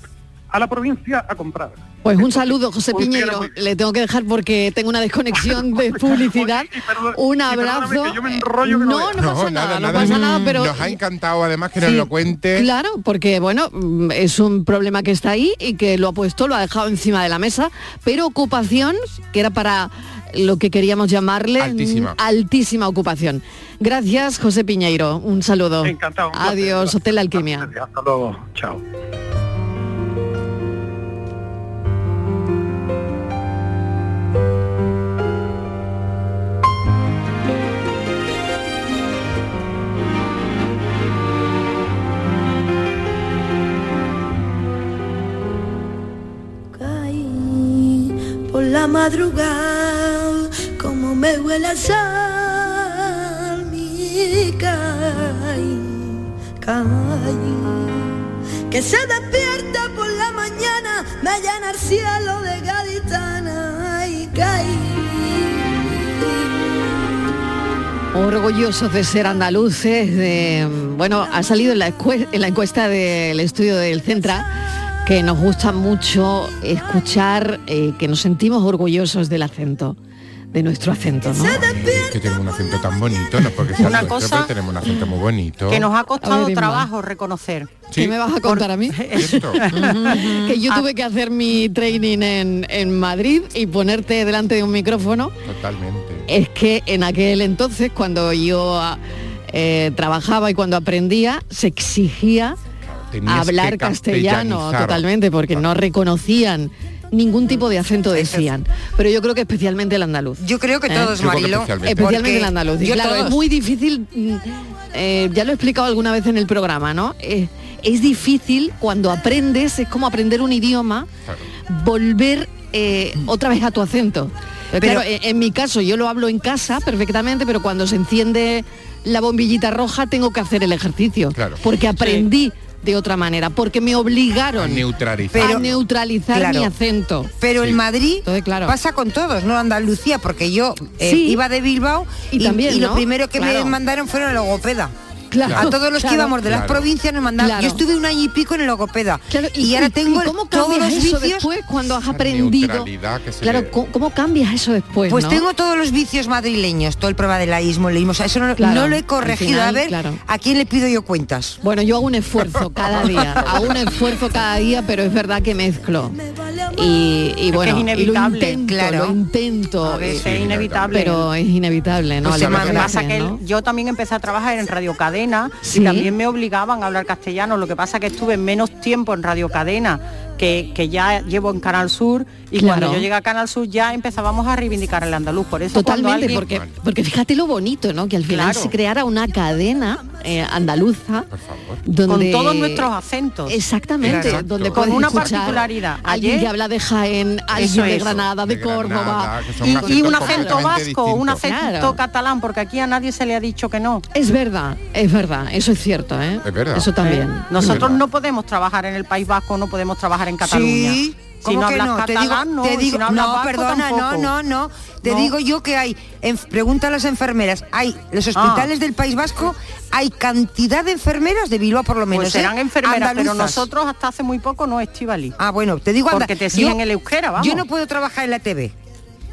a la provincia a comprar. Pues un saludo, José Piñero. muy Le tengo que dejar porque tengo una desconexión de publicidad. Un abrazo. que yo me enrollo que no no, pasa nada, no pasa nada, pero Nos ha encantado además que nos Sí, lo cuente. Claro, porque bueno, mm, es un problema que está ahí y que lo ha puesto, lo ha dejado encima de la mesa, pero ocupación, que era para lo que queríamos llamarle Altísima. altísima ocupación. Gracias, José Piñeiro. Un saludo. Encantado. un placer. Adiós, Hotel Alquimia. Hasta luego. Chao. La madrugada, como me huele a sal, mi. Que se despierta por la mañana, me llena el cielo de gaditana y caí. Orgullosos de ser andaluces, de, bueno, ha salido en la, en la encuesta del estudio del Centra que nos gusta mucho escuchar eh, que nos sentimos orgullosos del acento, de nuestro acento, ¿no? Es que tenemos un acento tan bonito, no porque sea Una nuestro, cosa pero tenemos un acento muy bonito. Que nos ha costado ver, trabajo reconocer. ¿Qué me vas a contar a mí? Que yo tuve que hacer mi training en, en Madrid y ponerte delante de un micrófono. Totalmente. Es que en aquel entonces, cuando yo eh, trabajaba y cuando aprendía, se exigía hablar que castellano totalmente, porque no reconocían ningún tipo de acento decían. Pero yo creo que especialmente el andaluz. Yo creo que ¿Eh? todos, que Marilo. especialmente. El andaluz. Y claro, todos. es muy difícil, mm, eh, ya lo he explicado alguna vez en el programa, ¿no? Eh, es difícil cuando aprendes, es como aprender un idioma, volver eh, otra vez a tu acento. Pero claro, en, en mi caso yo lo hablo en casa perfectamente, pero cuando se enciende la bombillita roja tengo que hacer el ejercicio. Porque aprendí de otra manera, porque me obligaron Neutralizar. a neutralizar Claro. mi acento. Pero en Madrid claro. pasa con todos, no Andalucía, porque yo eh, Sí. iba de Bilbao Y también, lo ¿no? primero que Claro. me mandaron fueron logopeda. Claro. A todos los Claro. que íbamos de las Claro. provincias nos mandaban. Claro. Yo estuve un año y pico en el logopeda. Claro, y, ahora tengo el- ¿cómo todos cambias los vicios. después cuando has aprendido? Claro, le- ¿cómo, cómo cambias eso después? Pues no? tengo todos los vicios madrileños, todo el prueba de la ismo, leímos, o sea, eso no, Claro, no lo he corregido. final, a ver, claro. ¿a quién le pido yo cuentas? Bueno, yo hago un esfuerzo cada día, hago un esfuerzo cada día, pero es verdad que mezclo. Y, y bueno, es y lo inevitable. intento, Claro. lo intento. A veces eh, es inevitable. Pero es inevitable, ¿no? Pasa que ¿no? yo también empecé a trabajar en Radio Cadena Sí. y también me obligaban a hablar castellano. Lo que pasa que estuve menos tiempo en Radio Cadena que, que ya llevo en Canal Sur y Claro. cuando yo llegué a Canal Sur ya empezábamos a reivindicar el andaluz. Por eso Totalmente, alguien- porque, porque fíjate lo bonito, ¿no? Que al final Claro. se creara una cadena eh, andaluza, donde Con todos nuestros acentos. Exactamente, donde Con una particularidad. Alguien Ayer- que habla de Jaén, alguien Eso, de. Granada, de, Córdoba. Y, y un acento vasco, un acento Claro. catalán, porque aquí a nadie se le ha dicho que no. Es verdad, es verdad, eso es cierto, ¿eh? Es verdad. Eso también. Eh, Nosotros no podemos trabajar en el País Vasco, no podemos trabajar en Cataluña. Sí, Si ¿cómo no que hablas no? Te digo, catalán, no. te y digo- si no, hablas no, vasco, perdona, no, tampoco. no, no. Te No. digo yo que hay, en- pregunta a las enfermeras, hay los hospitales del País Vasco, hay cantidad de enfermeras de Bilbao por lo menos. Pues serán ¿eh? enfermeras, pero nosotros hasta hace muy poco no, Estivali. Ah, bueno, te digo anda, Porque te siguen yo- el euskera, vamos. Yo no puedo trabajar en la TV.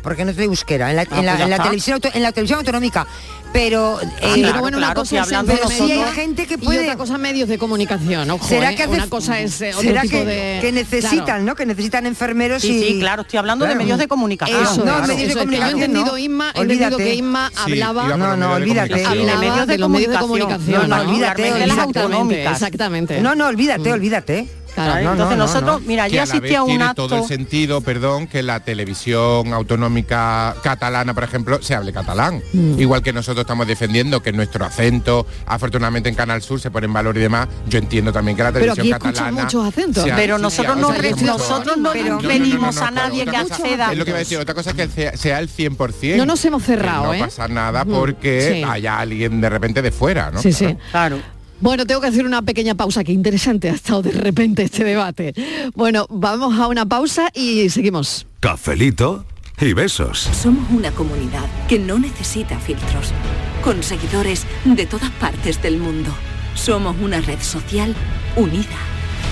Porque no soy euskera, en la, Ah, en pues la- ya en la televisión auto- en la televisión autonómica. Pero, Sí, eh, pero bueno, una cosa es pero sí hay gente que puede y otra cosa medios de comunicación, ojo, ¿Será ¿eh? que hace- una cosa es eh, otro será tipo que, de que necesitan, Claro. ¿no? Que necesitan enfermeros Sí, y sí, claro, estoy hablando de medios de comunicación. Eso, no, Claro. medios de Eso es que yo he comunicación. entendido, no. Inma, he entendido Olvídate. que Inma Sí, hablaba- por No, no, de olvídate. comunicación. Hablaba De medios de de los medios de comunicación. comunicación, No, ¿no? olvídate, olvídate. autonómicas. Exactamente. No, no, olvídate, olvídate. Claro. No, no, Entonces no, nosotros, no. mira, que yo a la asistí vez a un tiene acto. todo el sentido, perdón, que la televisión autonómica catalana, por ejemplo, se hable catalán. Mm. Igual que nosotros estamos defendiendo que nuestro acento, afortunadamente en Canal Sur se pone en valor y demás, yo entiendo también que la Pero televisión aquí escuchan catalana... muchos acentos. ha- Pero nosotros no, nosotros no Pero- no, a nadie que acceda. Es lo que iba a decir, otra cosa es que sea, el 100%. No nos hemos cerrado, que ¿eh? No pasa nada Mm, porque sí. haya alguien de repente de fuera, ¿no? Sí, sí. Claro. Bueno, tengo que hacer una pequeña pausa, qué interesante ha estado de repente este debate. Bueno, vamos a una pausa y seguimos. Cafelito y besos. Somos una comunidad que no necesita filtros, con seguidores de todas partes del mundo. Somos una red social unida,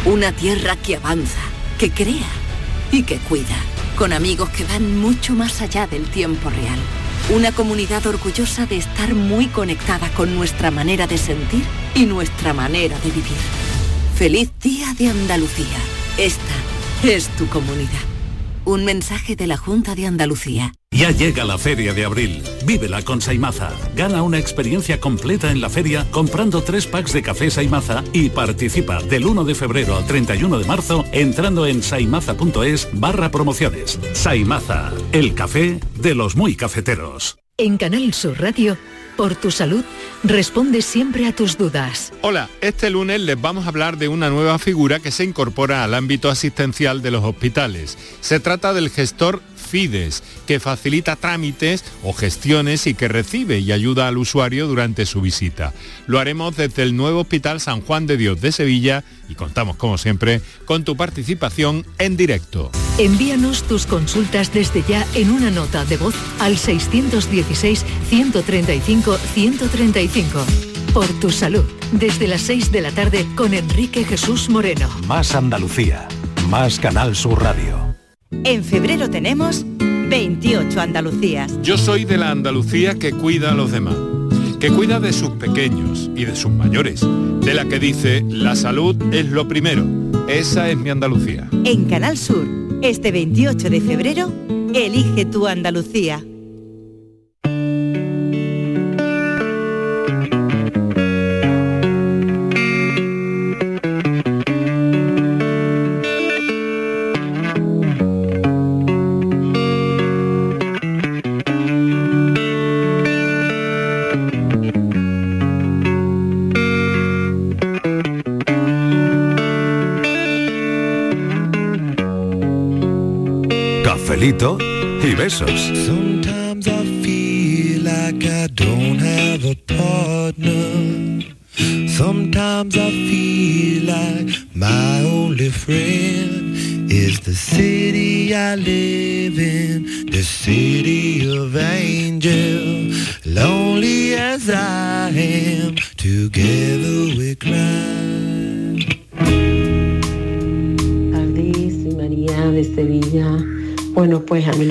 una tierra que avanza, que crea y que cuida, con amigos que van mucho más allá del tiempo real. Una comunidad orgullosa de estar muy conectada con nuestra manera de sentir y nuestra manera de vivir. Feliz Día de Andalucía. Esta es tu comunidad. Un mensaje de la Junta de Andalucía. Ya llega la feria de abril. Vívela con Saimaza. Gana una experiencia completa en la feria comprando tres packs de café Saimaza y participa del 1 de febrero al 31 de marzo entrando en saimaza.es barra promociones. Saimaza, el café de los muy cafeteros. En Canal Sur Radio, por tu salud, responde siempre a tus dudas. Hola, este lunes les vamos a hablar de una nueva figura que se incorpora al ámbito asistencial de los hospitales. Se trata del gestor FIDES, que facilita trámites o gestiones y que recibe y ayuda al usuario durante su visita. Lo haremos desde el nuevo Hospital San Juan de Dios de Sevilla y contamos, como siempre, con tu participación en directo. Envíanos tus consultas desde ya en una nota de voz al 616-135-135. Por tu salud, desde las 6 de la tarde con Enrique Jesús Moreno. Más Andalucía. Más Canal Sur Radio. En febrero tenemos 28 Andalucías. Yo soy de la Andalucía que cuida a los demás, que cuida de sus pequeños y de sus mayores, de la que dice la salud es lo primero. Esa es mi Andalucía. En Canal Sur, este 28 de febrero, elige tu Andalucía. Y besos. Sometimes I feel like I don't have a partner. Sometimes I feel like my only friend is the city I live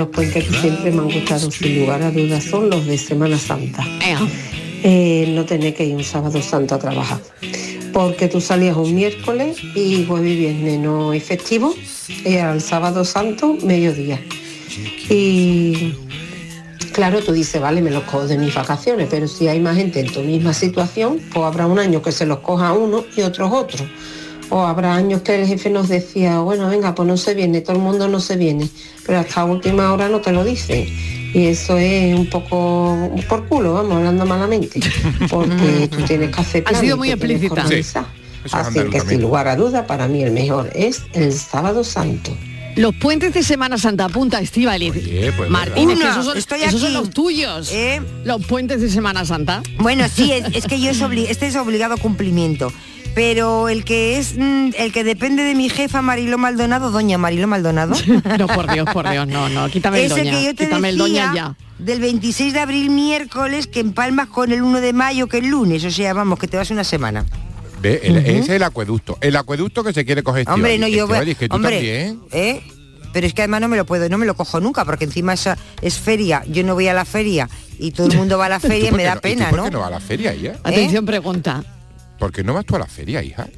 los puentes que siempre me han gustado sin lugar a dudas son los de Semana Santa. Eh, no tener que ir un sábado santo a trabajar. Porque tú salías un miércoles y jueves y viernes no es festivo, y al sábado santo mediodía. Y claro, tú dices, vale, me los cojo de mis vacaciones, pero si hay más gente en tu misma situación, pues habrá un año que se los coja uno y otros otros. O habrá años que el jefe nos decía, bueno, venga, pues no se viene, todo el mundo no se viene, pero hasta última hora no te lo dicen. Y eso es un poco por culo, vamos, hablando malamente, porque tú tienes que hacer Ha sido muy que explícita. Así que sin lugar a duda, para mí el mejor es el sábado santo. Los puentes de Semana Santa, apunta Estivaliz. pues Martínez, que Una, esos, son, estoy esos son aquí. los tuyos. ¿Eh? Los puentes de Semana Santa. Bueno, sí, es, es que yo es este es obligado cumplimiento. Pero el que es mm, el que depende de mi jefa Mariló Maldonado, doña Mariló Maldonado. no, por Dios, por Dios, no, no, quítame el Ese doña. que yo te quítame el decía doña ya. del 26 de abril miércoles que empalmas con el 1 de mayo que el lunes, o sea, vamos, que te vas una semana. Ve, el- Ese es el acueducto. El acueducto que se quiere coger Hombre, no yo voy. Estivaliz, que tú hombre, también. ¿eh? Pero es que además no me lo puedo, no me lo cojo nunca, porque encima esa es feria, yo no voy a la feria y todo el mundo va a la ¿Tú feria y me da no- y tú pena, ¿Por ¿no? qué no va a la feria, hija? Atención, pregunta. ¿Por qué no vas tú a la feria, hija?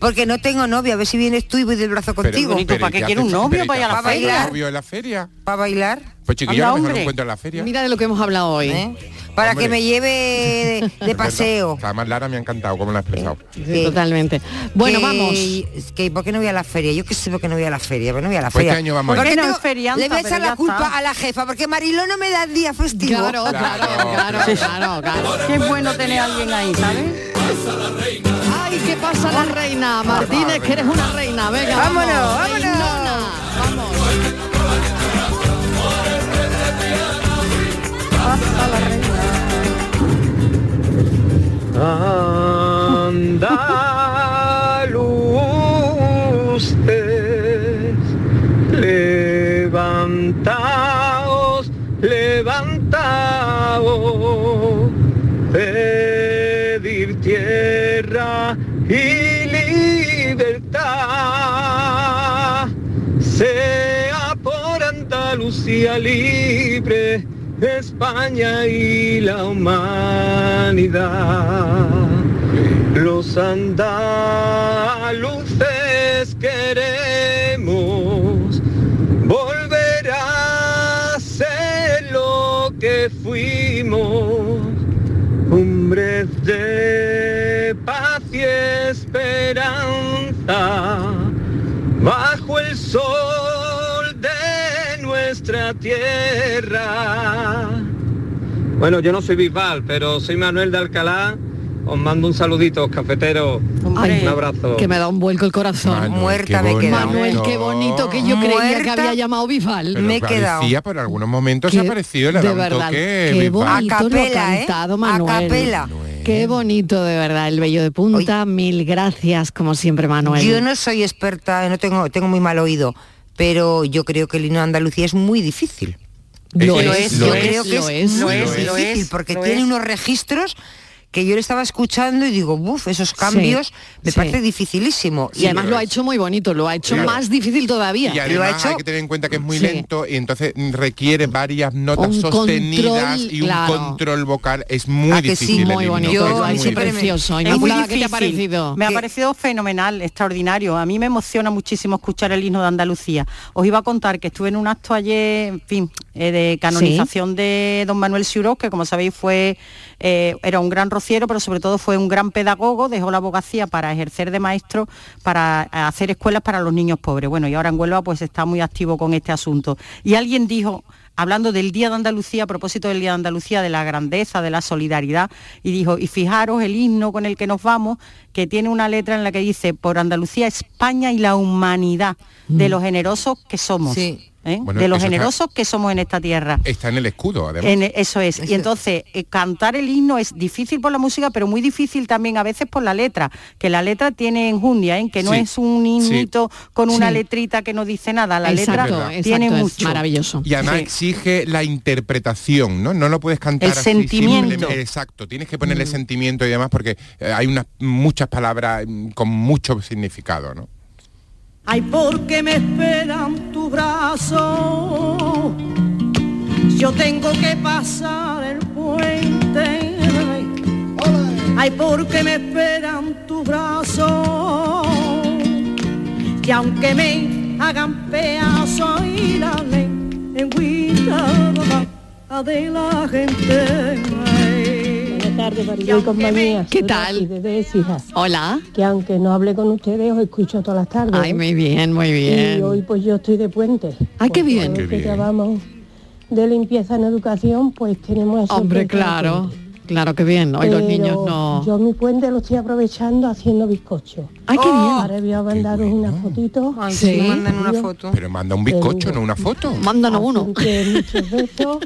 Porque no tengo novio, a ver si vienes tú y voy del brazo contigo. pero ¿y qué haces- pero ¿y qué haces bailar? novio en la feria? ¿Para bailar? Pues chiquillo, a lo mejor lo encuentro en la feria. Mira de lo que hemos hablado hoy. ¿Eh? Para Hombre. que me lleve de, de Es verdad. paseo. Además, Lara me ha encantado cómo lo ha expresado. Que- Totalmente. Bueno, que- vamos. Que, ¿Por qué no voy a la feria? Yo qué sé por qué no voy a la feria, pero no voy a la Pues feria. este año vamos a ir. Porque Bueno, tengo- es ferianta, le voy a echar la culpa está. a la jefa, porque Mariló no me da el día festivo. Claro, claro, claro, claro, claro. Qué bueno tener a alguien ahí, ¿sabes? Ay, ¿qué pasa la reina? Martínez, que eres una reina. Venga, Vámonos, vamos. vámonos. Reinona, Vamos. Andaluces, y libertad, sea por Andalucía libre, España y la humanidad. Los andaluces queremos volver a ser lo que fuimos, hombres de esperanza, bajo el sol de nuestra tierra. Bueno, yo no soy Bisbal, pero soy Manuel de Alcalá. Os mando un saludito, cafetero. Ay, un abrazo. Que me da un vuelco el corazón. Muerta me he quedado. Manuel, qué bonito que yo creía que había llamado Bisbal. Pero parecía, por algunos momentos se ha Qué- parecido, le de un verdad, toque qué bonito lo ha ¿eh? cantado A Manuel. Qué bonito, de verdad, el bello de punta. Mil gracias, como siempre, Manuel. Yo no soy experta, no tengo, tengo muy mal oído, pero yo creo que el hino de Andalucía es muy difícil. Lo Yo es, yo lo creo es, que lo es, es, muy lo es, lo difícil es, porque lo tiene es. unos registros que yo le estaba escuchando y digo, uff, esos cambios me sí. parece dificilísimo. Y además lo ha hecho muy bonito, lo ha hecho Claro. más difícil todavía. Y además hay que tener en cuenta que es muy Sí. lento y entonces requiere varias notas Un sostenidas control, y un claro. control vocal. Es muy difícil. Muy bonito, Es lo ha muy hecho difícil. precioso. Es muy Inmaculada, ¿qué te ha difícil. parecido? Me ha parecido fenomenal, extraordinario. A mí me emociona muchísimo escuchar el himno de Andalucía. Os iba a contar que estuve en un acto ayer, en fin, eh, de canonización de don Manuel Siuró, que como sabéis fue eh, era un gran rociero, pero sobre todo fue un gran pedagogo, dejó la abogacía para ejercer de maestro, para hacer escuelas para los niños pobres. Bueno, y ahora en Huelva pues está muy activo con este asunto. Y alguien dijo, hablando del Día de Andalucía, a propósito del Día de Andalucía, de la grandeza, de la solidaridad, y dijo, y fijaros el himno con el que nos vamos, que tiene una letra en la que dice, por Andalucía, España y la humanidad, de los generosos que somos. ¿Eh? Bueno, de los está- generosos que somos en esta tierra. Está en el escudo, además. En- eso es. Y entonces, eh, cantar el himno es difícil por la música, pero muy difícil también a veces por la letra, que la letra tiene enjundia, ¿eh? que no Sí, es un himnito con una Sí. letrita que no dice nada. La Exacto, letra exacto, tiene es mucho. maravilloso. Y además Sí. exige la interpretación, ¿no? No lo puedes cantar El así sentimiento. Exacto, tienes que ponerle sentimiento y demás porque eh, hay unas muchas palabras mm, con mucho significado, ¿no? Ay, porque me esperan tu brazo. Yo tengo que pasar el puente. Ay, porque me esperan tu brazo. Que aunque me hagan pedazo y la ley en de la gente. Buenas tardes, Maribel y compañía. ¿Qué tal? Desde. Hola. Que aunque no hable con ustedes, os escucho todas las tardes. Ay, ¿eh? muy bien, muy Y bien. hoy pues yo estoy de puente. Ay, qué bien. Qué que bien. ya vamos de limpieza en educación, pues tenemos eso. Hombre, claro, también. Claro que bien. Hoy los niños no... Yo mi puente lo estoy aprovechando haciendo bizcocho. ¡Ay, qué bien! Ahora voy a mandaros una fotito. Ay, Sí. sí, mandan una foto. Pero manda un bizcocho, no una foto. Mándanos uno. Muchos besos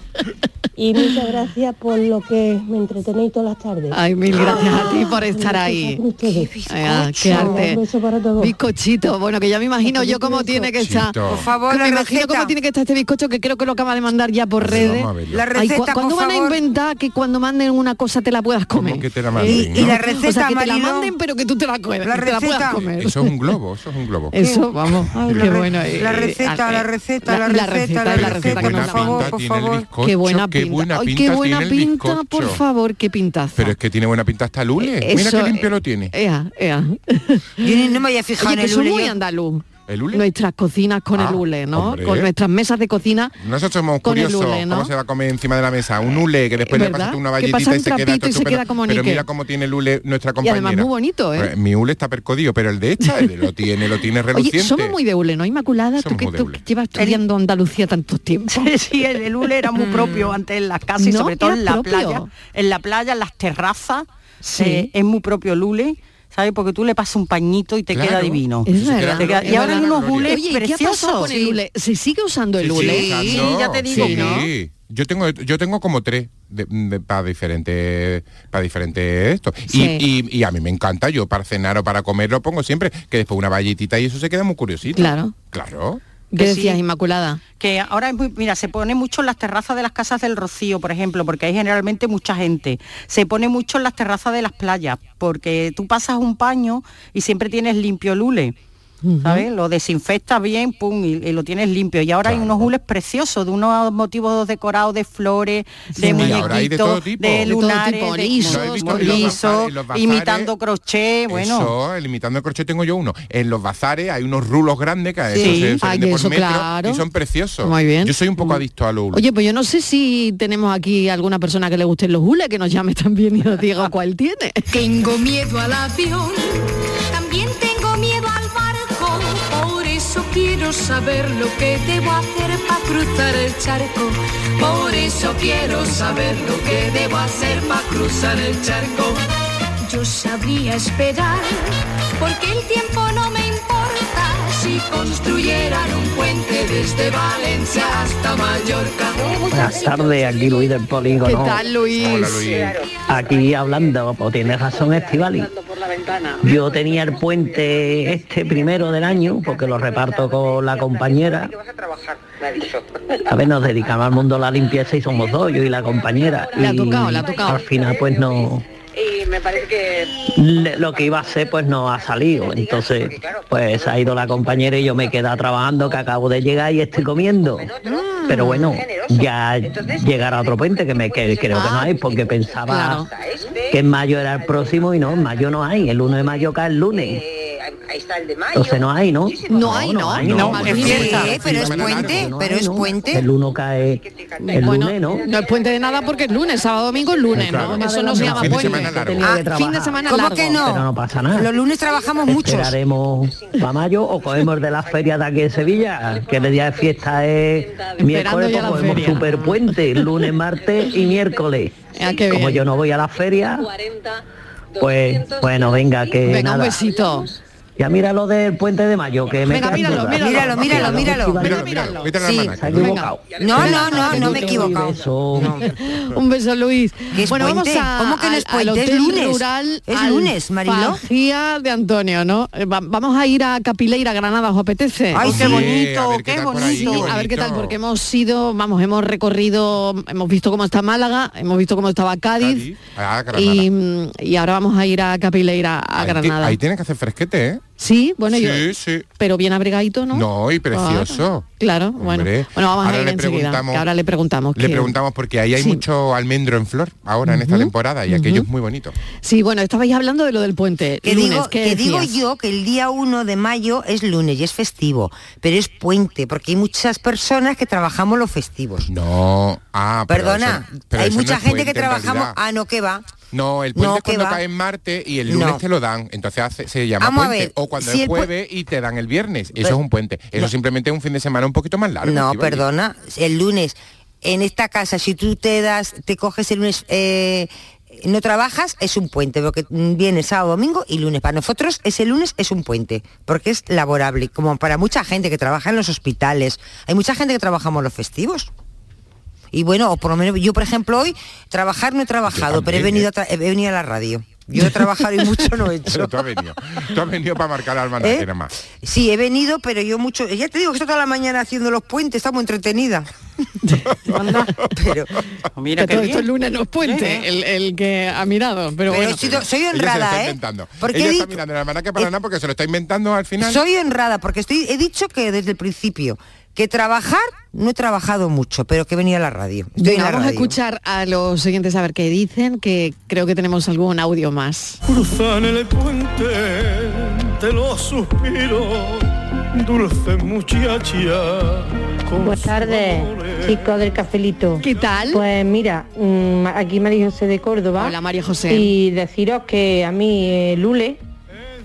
y muchas gracias por lo que me entretenéis todas las tardes. Ay, mil gracias a ti por estar ahí. Ustedes. Ah, qué arte. Un beso para todos. Bizcochito, bueno, que ya me imagino yo cómo tiene que estar. Por favor, me imagino cómo tiene que estar este bizcocho que creo que lo acaba de mandar ya por redes. vamos a verlo. La Ay, receta, ¿cu- ¿Cuándo van a inventar que cuando manden una cosa te la puedas comer? que te la Eh, manden, Y ¿no? la o sea, receta, que te la manden pero que tú te la, puedas- La te la puedas receta. comer. Eso es un globo, eso es un globo. Eso, vamos, Ay, qué la bueno. la eh, receta, eh, la receta, la la receta, receta, la la receta, receta que por nos buena la favor, por el favor. bizcocho. Qué buena qué pinta. buena Ay, pinta qué buena tiene el pinta, bizcocho. por favor, qué pintaza. Pero es que tiene buena pinta hasta Lule. Mira Eso, qué limpio eh, lo tiene. Ea, ea. Yo no me había fijado Oye, en que el hule, muy andaluz. ¿El hule? Nuestras cocinas con Ah, el hule, ¿no? hombre. Con nuestras mesas de cocina. Nosotros somos con el curiosos hule, ¿no? cómo se va a comer encima de la mesa. Un hule que después le ¿Verdad? pasas tú una valletita pasa y se queda y se queda como Pero mira cómo tiene el hule nuestra Y compañera. además muy bonito, ¿eh? Pues, Mi hule está percodido, pero el de esta el lo tiene, lo tiene reluciente. Oye, somos muy de hule, ¿no? Inmaculada, tú que, tú llevas estudiando Andalucía tantos tiempos. Sí, el, el hule era muy propio antes en las casas y Mm. No, sobre todo en la propio. playa. En la playa, en las terrazas, Sí. eh, es muy propio el hule. ¿Sabes? Porque tú le pasas un pañito y te Claro. queda divino. Es Eso se verdad. Te queda- gloria, y ahora hay unos hules Oye, ¿y qué ha pasado preciosos. con el hule? ¿Se sigue usando el Sí, hule? Sí, ya te digo Sí. que Yo tengo, yo tengo como tres para diferentes para diferentes esto. Y, Sí. y- y a mí me encanta, yo para cenar o para comer lo pongo siempre, que después una valletita y eso se queda muy curiosito. Claro. Claro. ¿Qué Que decías, sí. Inmaculada? que ahora es muy, mira, se pone mucho en las terrazas de las casas del Rocío, por ejemplo, porque hay generalmente mucha gente. Se pone mucho en las terrazas de las playas, porque tú pasas un paño y siempre tienes limpio ¿Sabes? Lo desinfectas bien, pum, y, y lo tienes limpio. Y ahora hay unos hules preciosos, de unos motivos decorados de flores, de Sí, muñequitos, de, lunares, de- lisos, ¿Lo habéis visto muy en los lisos, bazares- en los bazares? imitando crochet, bueno. Eso, el imitando el crochet tengo yo uno. En los bazares hay unos rulos grandes que a eso se, se Ay, vende por eso, metro claro. y son preciosos. Muy bien. Yo soy un poco adicto a los hules. Oye, pues yo no sé si tenemos aquí alguna persona que le gusten los hules, que nos llame también y nos diga cuál tiene. Tengo miedo al avión, también tengo quiero saber lo que debo hacer para cruzar el charco. Por eso quiero saber lo que debo hacer para cruzar el charco. Yo sabría esperar, porque el tiempo no me importa si construyeran un puente desde Valencia hasta Mallorca. Buenas tardes, aquí Luis del Polígono. ¿Qué tal, Luis? Hola, Luis. Aquí hablando, pues tienes razón Estivali. Yo tenía el puente este primero del año, porque lo reparto con la compañera. A ver, nos dedicamos al mundo de la limpieza y somos dos, yo y la compañera. Le ha Y tocado, le ha tocado. Al final pues no, Y me parece que lo que iba a hacer pues no ha salido. Entonces, pues ha ido la compañera y yo me he quedado trabajando, que acabo de llegar y estoy comiendo. Pero bueno, ya llegará otro puente que me que creo que no hay, porque pensaba que en mayo era el próximo y no, en mayo no hay, el 1 de mayo cae el lunes. Ahí está el de mayo. Entonces no hay, ¿no? No hay, no. hay, No, no. es fiesta. Sí, pero es puente, pero hay, es puente. El 1 cae el bueno, lunes, ¿no? No es puente de nada porque es lunes, sábado, domingo es lunes, Claro. ¿no? Eso no se llama fin de puente. semana largo. Ah, fin de semana ¿Cómo largo. que no? Pero no pasa nada. Los lunes trabajamos muchos. Esperaremos para mayo o cogemos de la feria de aquí de Sevilla, que el día de fiesta es miércoles, pues cogemos feria. super puente, lunes, martes y miércoles. Ah, Como bien. yo no voy a la feria, pues bueno, venga, que Venga, un nada. besito. Ya mira lo del puente de mayo, que me Venga, míralo, míralo. Míralo, míralo, míralo. Sí. Se ha equivocado. No, no, no, no me he equivocado. Un beso, Luis. ¿Qué es bueno, vamos a, ¿Cómo que no es puente? Es lunes. Rural Es lunes, Mariló. De Antonio, ¿no? Eh, va- Vamos a ir a Capileira, Granada, ¿os apetece? Ay, qué bonito, qué bonito. a ver qué tal, porque hemos ido, vamos, hemos recorrido, hemos visto cómo está Málaga, hemos visto cómo estaba Cádiz. Ah, y, mm, y ahora vamos a ir a Capileira, a Granada. Ahí tienes que hacer fresquete, ¿eh? Sí, bueno, sí, yo, sí. pero bien abrigadito, ¿no? No, y precioso. Ah, claro, bueno. Hombre. Bueno, vamos Ahora a ir le enseguida. preguntamos- que ahora le preguntamos. Le que- preguntamos porque ahí hay Sí. mucho almendro en flor ahora en esta temporada y aquello es muy bonito. Sí, bueno, estabais hablando de lo del puente. Que, lunes, digo, ¿qué que digo yo que el día 1 de mayo es lunes y es festivo, pero es puente, porque hay muchas personas que trabajamos los festivos. No, ah, pero Perdona, eso- pero hay no mucha gente que puente trabajamos... Ah, no, que va. No, el puente No, es cuando va. cae en martes y el lunes No. te lo dan. Entonces hace- se llama Vamos puente. ver, o cuando si es jueves y te dan el viernes. Eso Pero- es un puente. Eso No. simplemente es un fin de semana un poquito más largo. No, perdona, el lunes en esta casa, si tú te das, te coges el lunes, eh, no trabajas, es un puente, porque viene sábado, domingo y lunes. Para nosotros ese lunes es un puente, porque es laborable, como para mucha gente que trabaja en los hospitales. Hay mucha gente que trabajamos los festivos. Y bueno, o por lo menos yo, por ejemplo, hoy trabajar no he trabajado, pero he venido, ¿eh? a he venido a la radio. Yo he trabajado y mucho no he hecho. Pero tú has venido. Tú has venido para marcar almanaque, ¿Eh? nada más. Sí, he venido, pero yo mucho. Ya te digo que estoy toda la mañana haciendo los puentes, está muy entretenida. pero mira que todo esto el lunes no es puente, el, el que ha mirado, pero, Pero bueno. he sido- soy Ella se lo honrada, ¿eh? Porque Ella he está dicho- mirando el almanaque para nada porque se lo está inventando al final. Soy honrada porque estoy, he dicho que desde el principio que trabajar no he trabajado mucho, pero que venía a la radio. Estoy Venga, la vamos a escuchar a los siguientes a ver qué dicen, que creo que tenemos algún audio más. Cruzan el puente de los suspiros, dulce muchacha. Buenas tardes, chicos del cafelito. ¿Qué tal? Pues mira, mm, aquí María José de Córdoba. Hola, María José. Y deciros que a mí eh, Lule,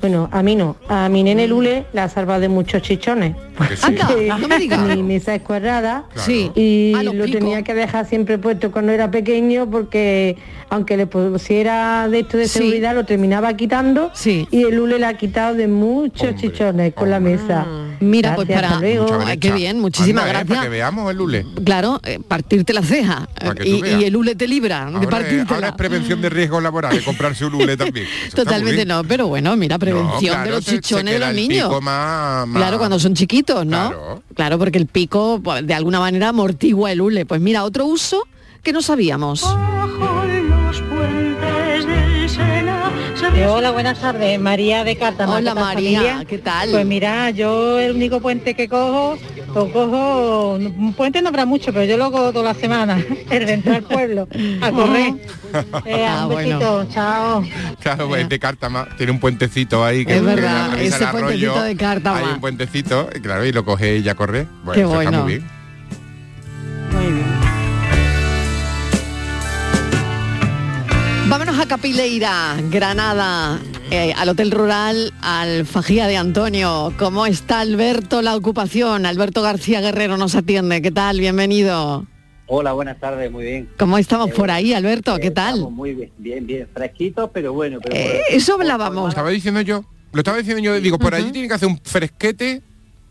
bueno, a mí no, a mi nene Lule la ha salvado de muchos chichones. Anda, Porque no me digas. Mi mesa es cuadrada Sí. y Ah, lo tenía que dejar siempre puesto cuando era pequeño porque aunque le pusiera de esto de Sí. seguridad lo terminaba quitando y el Lule la ha quitado de muchos chichones con la mesa. Mira, pues para... hasta luego. Mucha Ay, qué bien, muchísimas Anda, eh, gracias. para que veamos el lule. Claro, eh, partirte la ceja tú y, el hule te libra de Ahora, partirte ahora es prevención de riesgos laborales, comprarse un lule también. Eso Totalmente no, pero bueno, mira, prevención claro, de los se- se chichones de los niños. pico más- más- Claro, cuando son chiquitos, ¿no? Claro. Claro, porque el pico pues, de alguna manera amortigua el hule. Pues mira, otro uso que no sabíamos. Hola, buenas tardes. María de Cártama. Hola, ¿qué tal, María, familia? ¿qué tal? Pues mira, yo el único puente que cojo, lo cojo, un puente no habrá mucho, pero yo lo cojo toda la semana, el de entrar al pueblo, a correr. Eh, Ah, un besito, bueno. chao. Claro, pues de Cártama tiene un puentecito ahí que Es que verdad, atraviesa ese el arroyo. puentecito de Cártama. Hay un puentecito, y claro, y lo coge y ya corre. Bueno, Qué eso está bueno. muy bien. Vámonos a Capileira, Granada, eh, al Hotel Rural, al Fajía de Antonio. ¿Cómo está Alberto la ocupación? Alberto García Guerrero nos atiende. ¿Qué tal? Bienvenido. Hola, buenas tardes, muy bien. ¿Cómo estamos Eh, por ahí, Alberto? ¿Qué tal? Estamos muy bien, bien, bien, fresquitos, pero bueno. Pero Eh, eso hablábamos. Estaba diciendo yo, lo estaba diciendo yo, digo, por allí tiene que hacer un fresquete.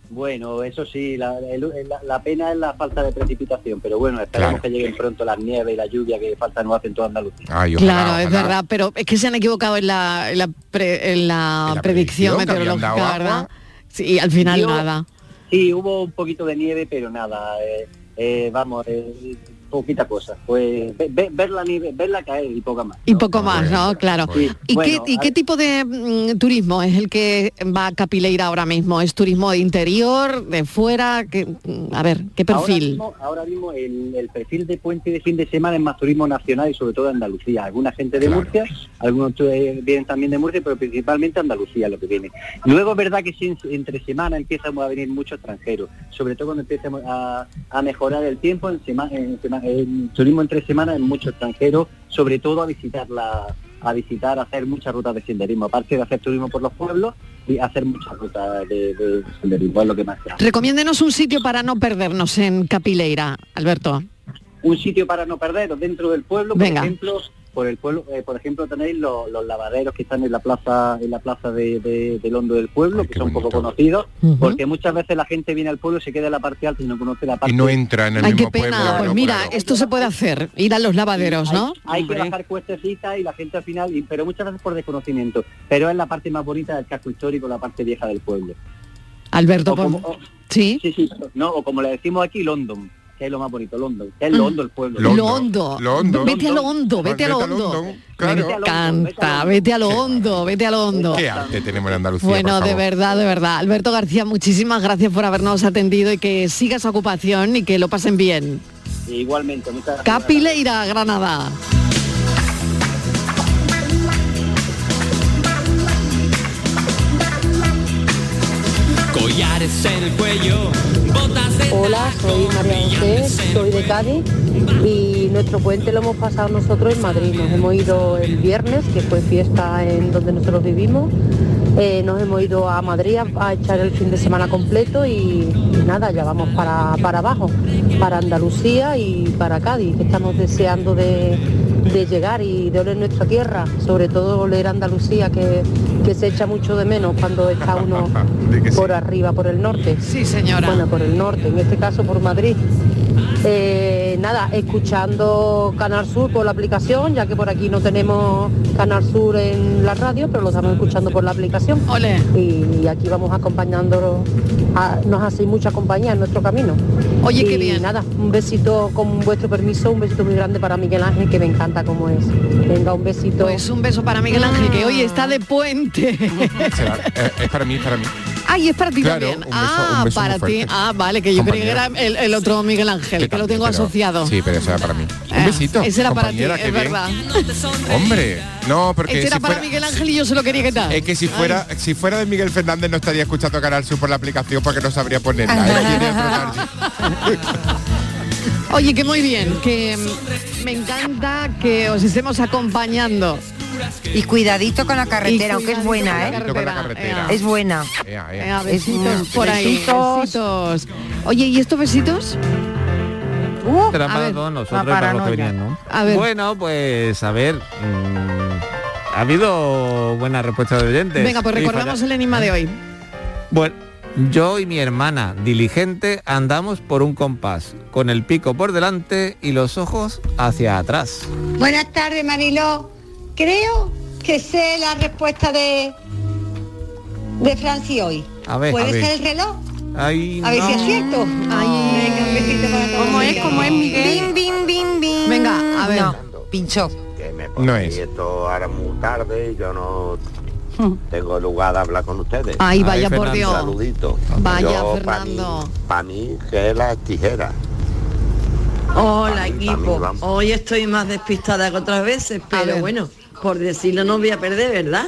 Bueno, eso sí, la, el- la- la pena es la falta de precipitación, pero bueno, esperamos Claro. que lleguen pronto las nieves y la lluvia que falta no hacen toda Andalucía. Ay, Claro, es verdad, pero es que se han equivocado en la, en la, pre- en la la predicción predicción, meteorológica, ¿verdad? Sí, y al final Yo- nada. Sí, hubo un poquito de nieve, pero nada, eh, eh, vamos, eh, poquita cosa. Pues ve- ve- verla, verla caer y poca más. Y poco más, ¿no? Claro. Sí, ¿Y, bueno, qué, ¿Y qué tipo de mm, turismo es el que va a Capileira ahora mismo? ¿Es turismo de interior, de fuera? ¿Qué- mm, a ver, ¿qué Ahora perfil? mismo, ahora mismo el, el perfil de puente de fin de semana es más turismo nacional y sobre todo de Andalucía. Alguna gente de Murcia, algunos eh, vienen también de Murcia, pero principalmente Andalucía lo que viene. Luego es verdad que en- entre semana empiezan a venir muchos extranjeros, sobre todo cuando empiecemos a, a mejorar el tiempo, en, en, sema- en turismo entre semanas, en muchos extranjeros, sobre todo a visitar la a visitar, a hacer muchas rutas de senderismo, aparte de hacer turismo por los pueblos y hacer muchas rutas de, de senderismo, es lo que más se hace. Recomiéndenos un sitio para no perdernos en Capileira, Alberto. un sitio para no perder dentro del pueblo por Venga. ejemplo por el pueblo eh, por ejemplo tenéis los, los lavaderos que están en la plaza en la plaza de, de- del hondo del pueblo que son poco conocidos porque muchas veces la gente viene al pueblo y se queda en la parte alta y no conoce la parte Y no entra en el Ay, qué mismo pena. pueblo. pues ¿no? mira, Claro. esto se puede hacer, ir a los lavaderos, ¿no? hay que bajar cuestecitas y la gente al final y- pero muchas veces por desconocimiento pero es la parte más bonita del casco histórico la parte vieja del pueblo Alberto, O pues- como- o- sí. sí sí no o como le decimos aquí London que es lo más bonito London que es lo hondo del pueblo Lo hondo. Vete a lo hondo, vete a lo hondo. claro. Me encanta, vete a lo hondo, vete a lo hondo. Qué arte tenemos en Andalucía, Bueno, por de verdad, de verdad. Alberto García, muchísimas gracias por habernos atendido y que siga esa ocupación y que lo pasen bien. igualmente muchas gracias Capileira, Granada. Collares en el cuello, botas de Hola, soy María José, soy de Cádiz y nuestro puente lo hemos pasado nosotros en Madrid. Nos hemos ido el viernes, que fue fiesta en donde nosotros vivimos, Eh, nos hemos ido a Madrid a, a echar el fin de semana completo y, y nada, ya vamos para, para abajo, para Andalucía y para Cádiz, que estamos deseando de, de llegar y de oler nuestra tierra, sobre todo oler Andalucía, que, que se echa mucho de menos cuando está uno por arriba, por el norte. Sí, señora. Bueno, por el norte, en este caso por Madrid. Eh, nada, escuchando Canal Sur por la aplicación, ya que por aquí no tenemos Canal Sur en la radio, pero lo estamos escuchando por la aplicación. Y, y aquí vamos acompañando, a- nos hacéis mucha compañía en nuestro camino. Oye, y qué bien. nada, un besito con vuestro permiso, un besito muy grande para Miguel Ángel, que me encanta cómo es. Venga, un besito. Pues un beso para Miguel Ángel, que hoy está de puente. Será- eh, es para mí, es para mí. Ay, es para ti Claro, también. un beso- ah, un beso para ti. Ah, vale, que yo creía que era Compañera. el, el otro Miguel Ángel, que, lo tengo Pero- asociado. Sí, pero eso era para mí. Un Eh, besito. Ese era para ti, compañera, es verdad. Hombre, no, porque Ese era si para fuera- Miguel Ángel y yo se lo quería quitar. Es que si fuera, si fuera de Miguel Fernández no estaría escuchando Canal Sur por la aplicación porque no sabría ponerla. ¿eh? Oye, que muy bien, que me encanta que os estemos acompañando. Y cuidadito con la carretera, aunque es cuidadito buena, con la ¿eh? carretera. Es buena. Besitos Es- por ahí, besitos. Oye, ¿y estos besitos? Será a para ver, todos nosotros para los que venían, ¿no? A ver. Bueno, pues a ver. mm, ha habido buena respuesta de oyentes. Venga, pues recordamos el enigma de hoy. Bueno, yo y mi hermana, diligente, andamos por un compás, con el pico por delante y los ojos hacia atrás. Buenas tardes, Mariló. Creo que sé la respuesta de de Franci hoy. A ver, ¿Puede a ver. ser el reloj? Ay, A ver si no. es cierto. Venga, un besito para todos. ¿Cómo es? ¿Cómo es, Miguel? Bim, bim, bim, bim. Venga, a ver. No, pinchó. No es. Esto ahora muy tarde y yo no tengo lugar de hablar con ustedes. Ay, vaya por Dios. Un saludito. Vaya, Yo, Fernando. Para mí, que es la tijera. Hola mí, equipo, vamos. hoy estoy más despistada que otras veces, pero bueno, por decirlo no voy a perder, ¿verdad?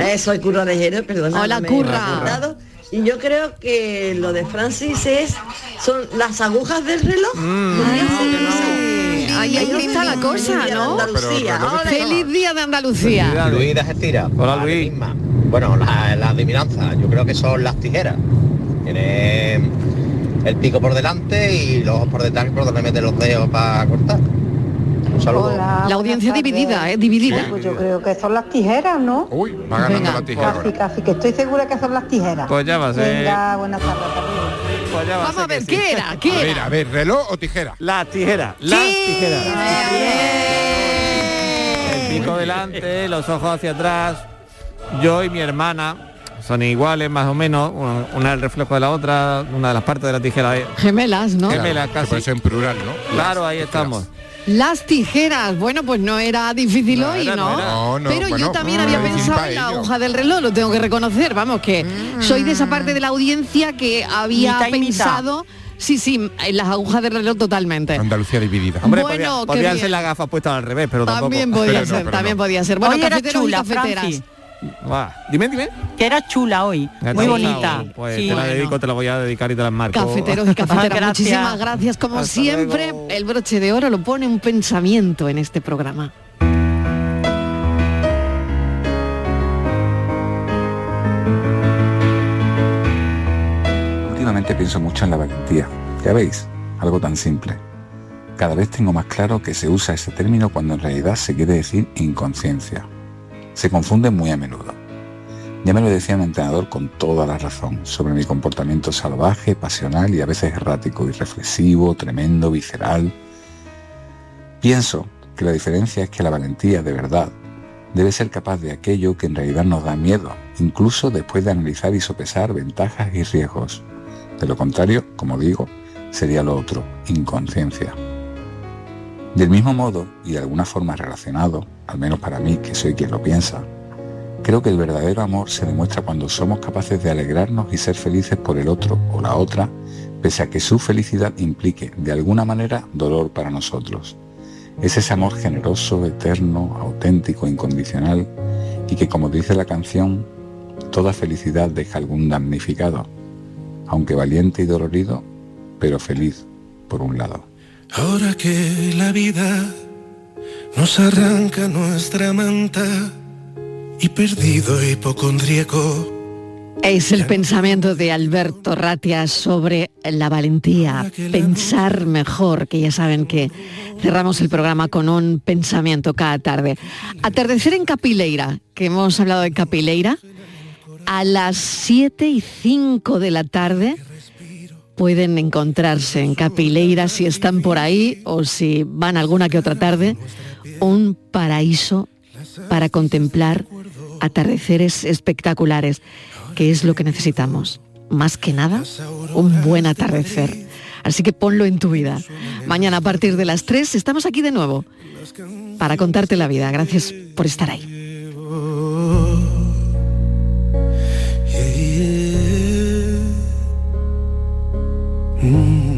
Eh, soy Curra de Jerez, perdona. Hola, Curra. Y yo creo que lo de Francis es son las agujas del reloj. Mm. Ahí, ahí está la cosa, ¿no? Andalucía. Feliz día de Andalucía. Luis de Gestira. Hola, Luis. Bueno, la, la adivinanza, yo creo que son las tijeras. Tiene el pico por delante y los ojos por detrás por donde mete los dedos para cortar. Un saludo. Hola, La audiencia dividida. ¿eh? Dividida. Pues yo creo que son las tijeras, ¿no? Uy, va ganando Venga. la tijera Casi, ahora. casi, que estoy segura que son las tijeras. Pues ya va a ser. Venga, buenas tardes. Pues ya va Vamos a ver, sí. ¿qué era? A ¿Qué ver, era? a ver, reloj o tijera. Las tijeras, las tijeras. El pico delante, los ojos hacia atrás. Yo y mi hermana son iguales más o menos, una, una el reflejo de la otra, una de las partes de la tijera. es- Gemelas, ¿no? Gemelas casi. eso en plural, ¿no? Claro, Las ahí tijeras. estamos. Las tijeras, bueno, pues no era difícil No hoy, era, ¿no? no era. No, no, Pero yo también mm, había pensado en la aguja del reloj, lo tengo que reconocer, vamos, que soy de esa parte de la audiencia que había Mitad y mitad. pensado, sí, sí, en las agujas del reloj totalmente. Andalucía dividida. Hombre, Bueno, podía- podían ser las gafas puestas al revés, pero tampoco. También podía Pero ser, también no. podía ser. Bueno, Hoy era cafeteros chula, y cafeteras. Franci. Va, Dime, dime. Que era chula hoy. Muy bonita. Pues Sí. te la Bueno. dedico, te la voy a dedicar y te la marco. Cafeteros y cafeteras, Gracias. muchísimas gracias. Como Hasta siempre, luego. el broche de oro lo pone un pensamiento en este programa. Últimamente pienso mucho en la valentía. Ya veis, algo tan simple. Cada vez tengo más claro que se usa ese término cuando en realidad se quiere decir inconsciencia. Se confunde muy a menudo. Ya me lo decía un entrenador con toda la razón sobre mi comportamiento salvaje, pasional y a veces errático, irreflexivo, tremendo, visceral. Pienso que la diferencia es que la valentía de verdad debe ser capaz de aquello que en realidad nos da miedo, incluso después de analizar y sopesar ventajas y riesgos. De lo contrario, como digo, sería lo otro, inconsciencia. Del mismo modo, y de alguna forma relacionado, al menos para mí, que soy quien lo piensa, creo que el verdadero amor se demuestra cuando somos capaces de alegrarnos y ser felices por el otro o la otra, pese a que su felicidad implique, de alguna manera, dolor para nosotros. Es ese amor generoso, eterno, auténtico, incondicional, y que, como dice la canción, toda felicidad deja algún damnificado, aunque valiente y dolorido, pero feliz por un lado. Ahora que la vida nos arranca nuestra manta y perdido hipocondríaco. Es el pensamiento de Alberto Ratia sobre la valentía, pensar mejor, que ya saben que cerramos el programa con un pensamiento cada tarde. Atardecer en Capileira, que hemos hablado de Capileira, a las 7 y 5 de la tarde pueden encontrarse en Capileira si están por ahí o si van alguna que otra tarde, un paraíso para contemplar atardeceres espectaculares, que es lo que necesitamos. Más que nada, un buen atardecer. Así que ponlo en tu vida. Mañana a partir de las 3 estamos aquí de nuevo para contarte la vida. Gracias por estar ahí. Mm.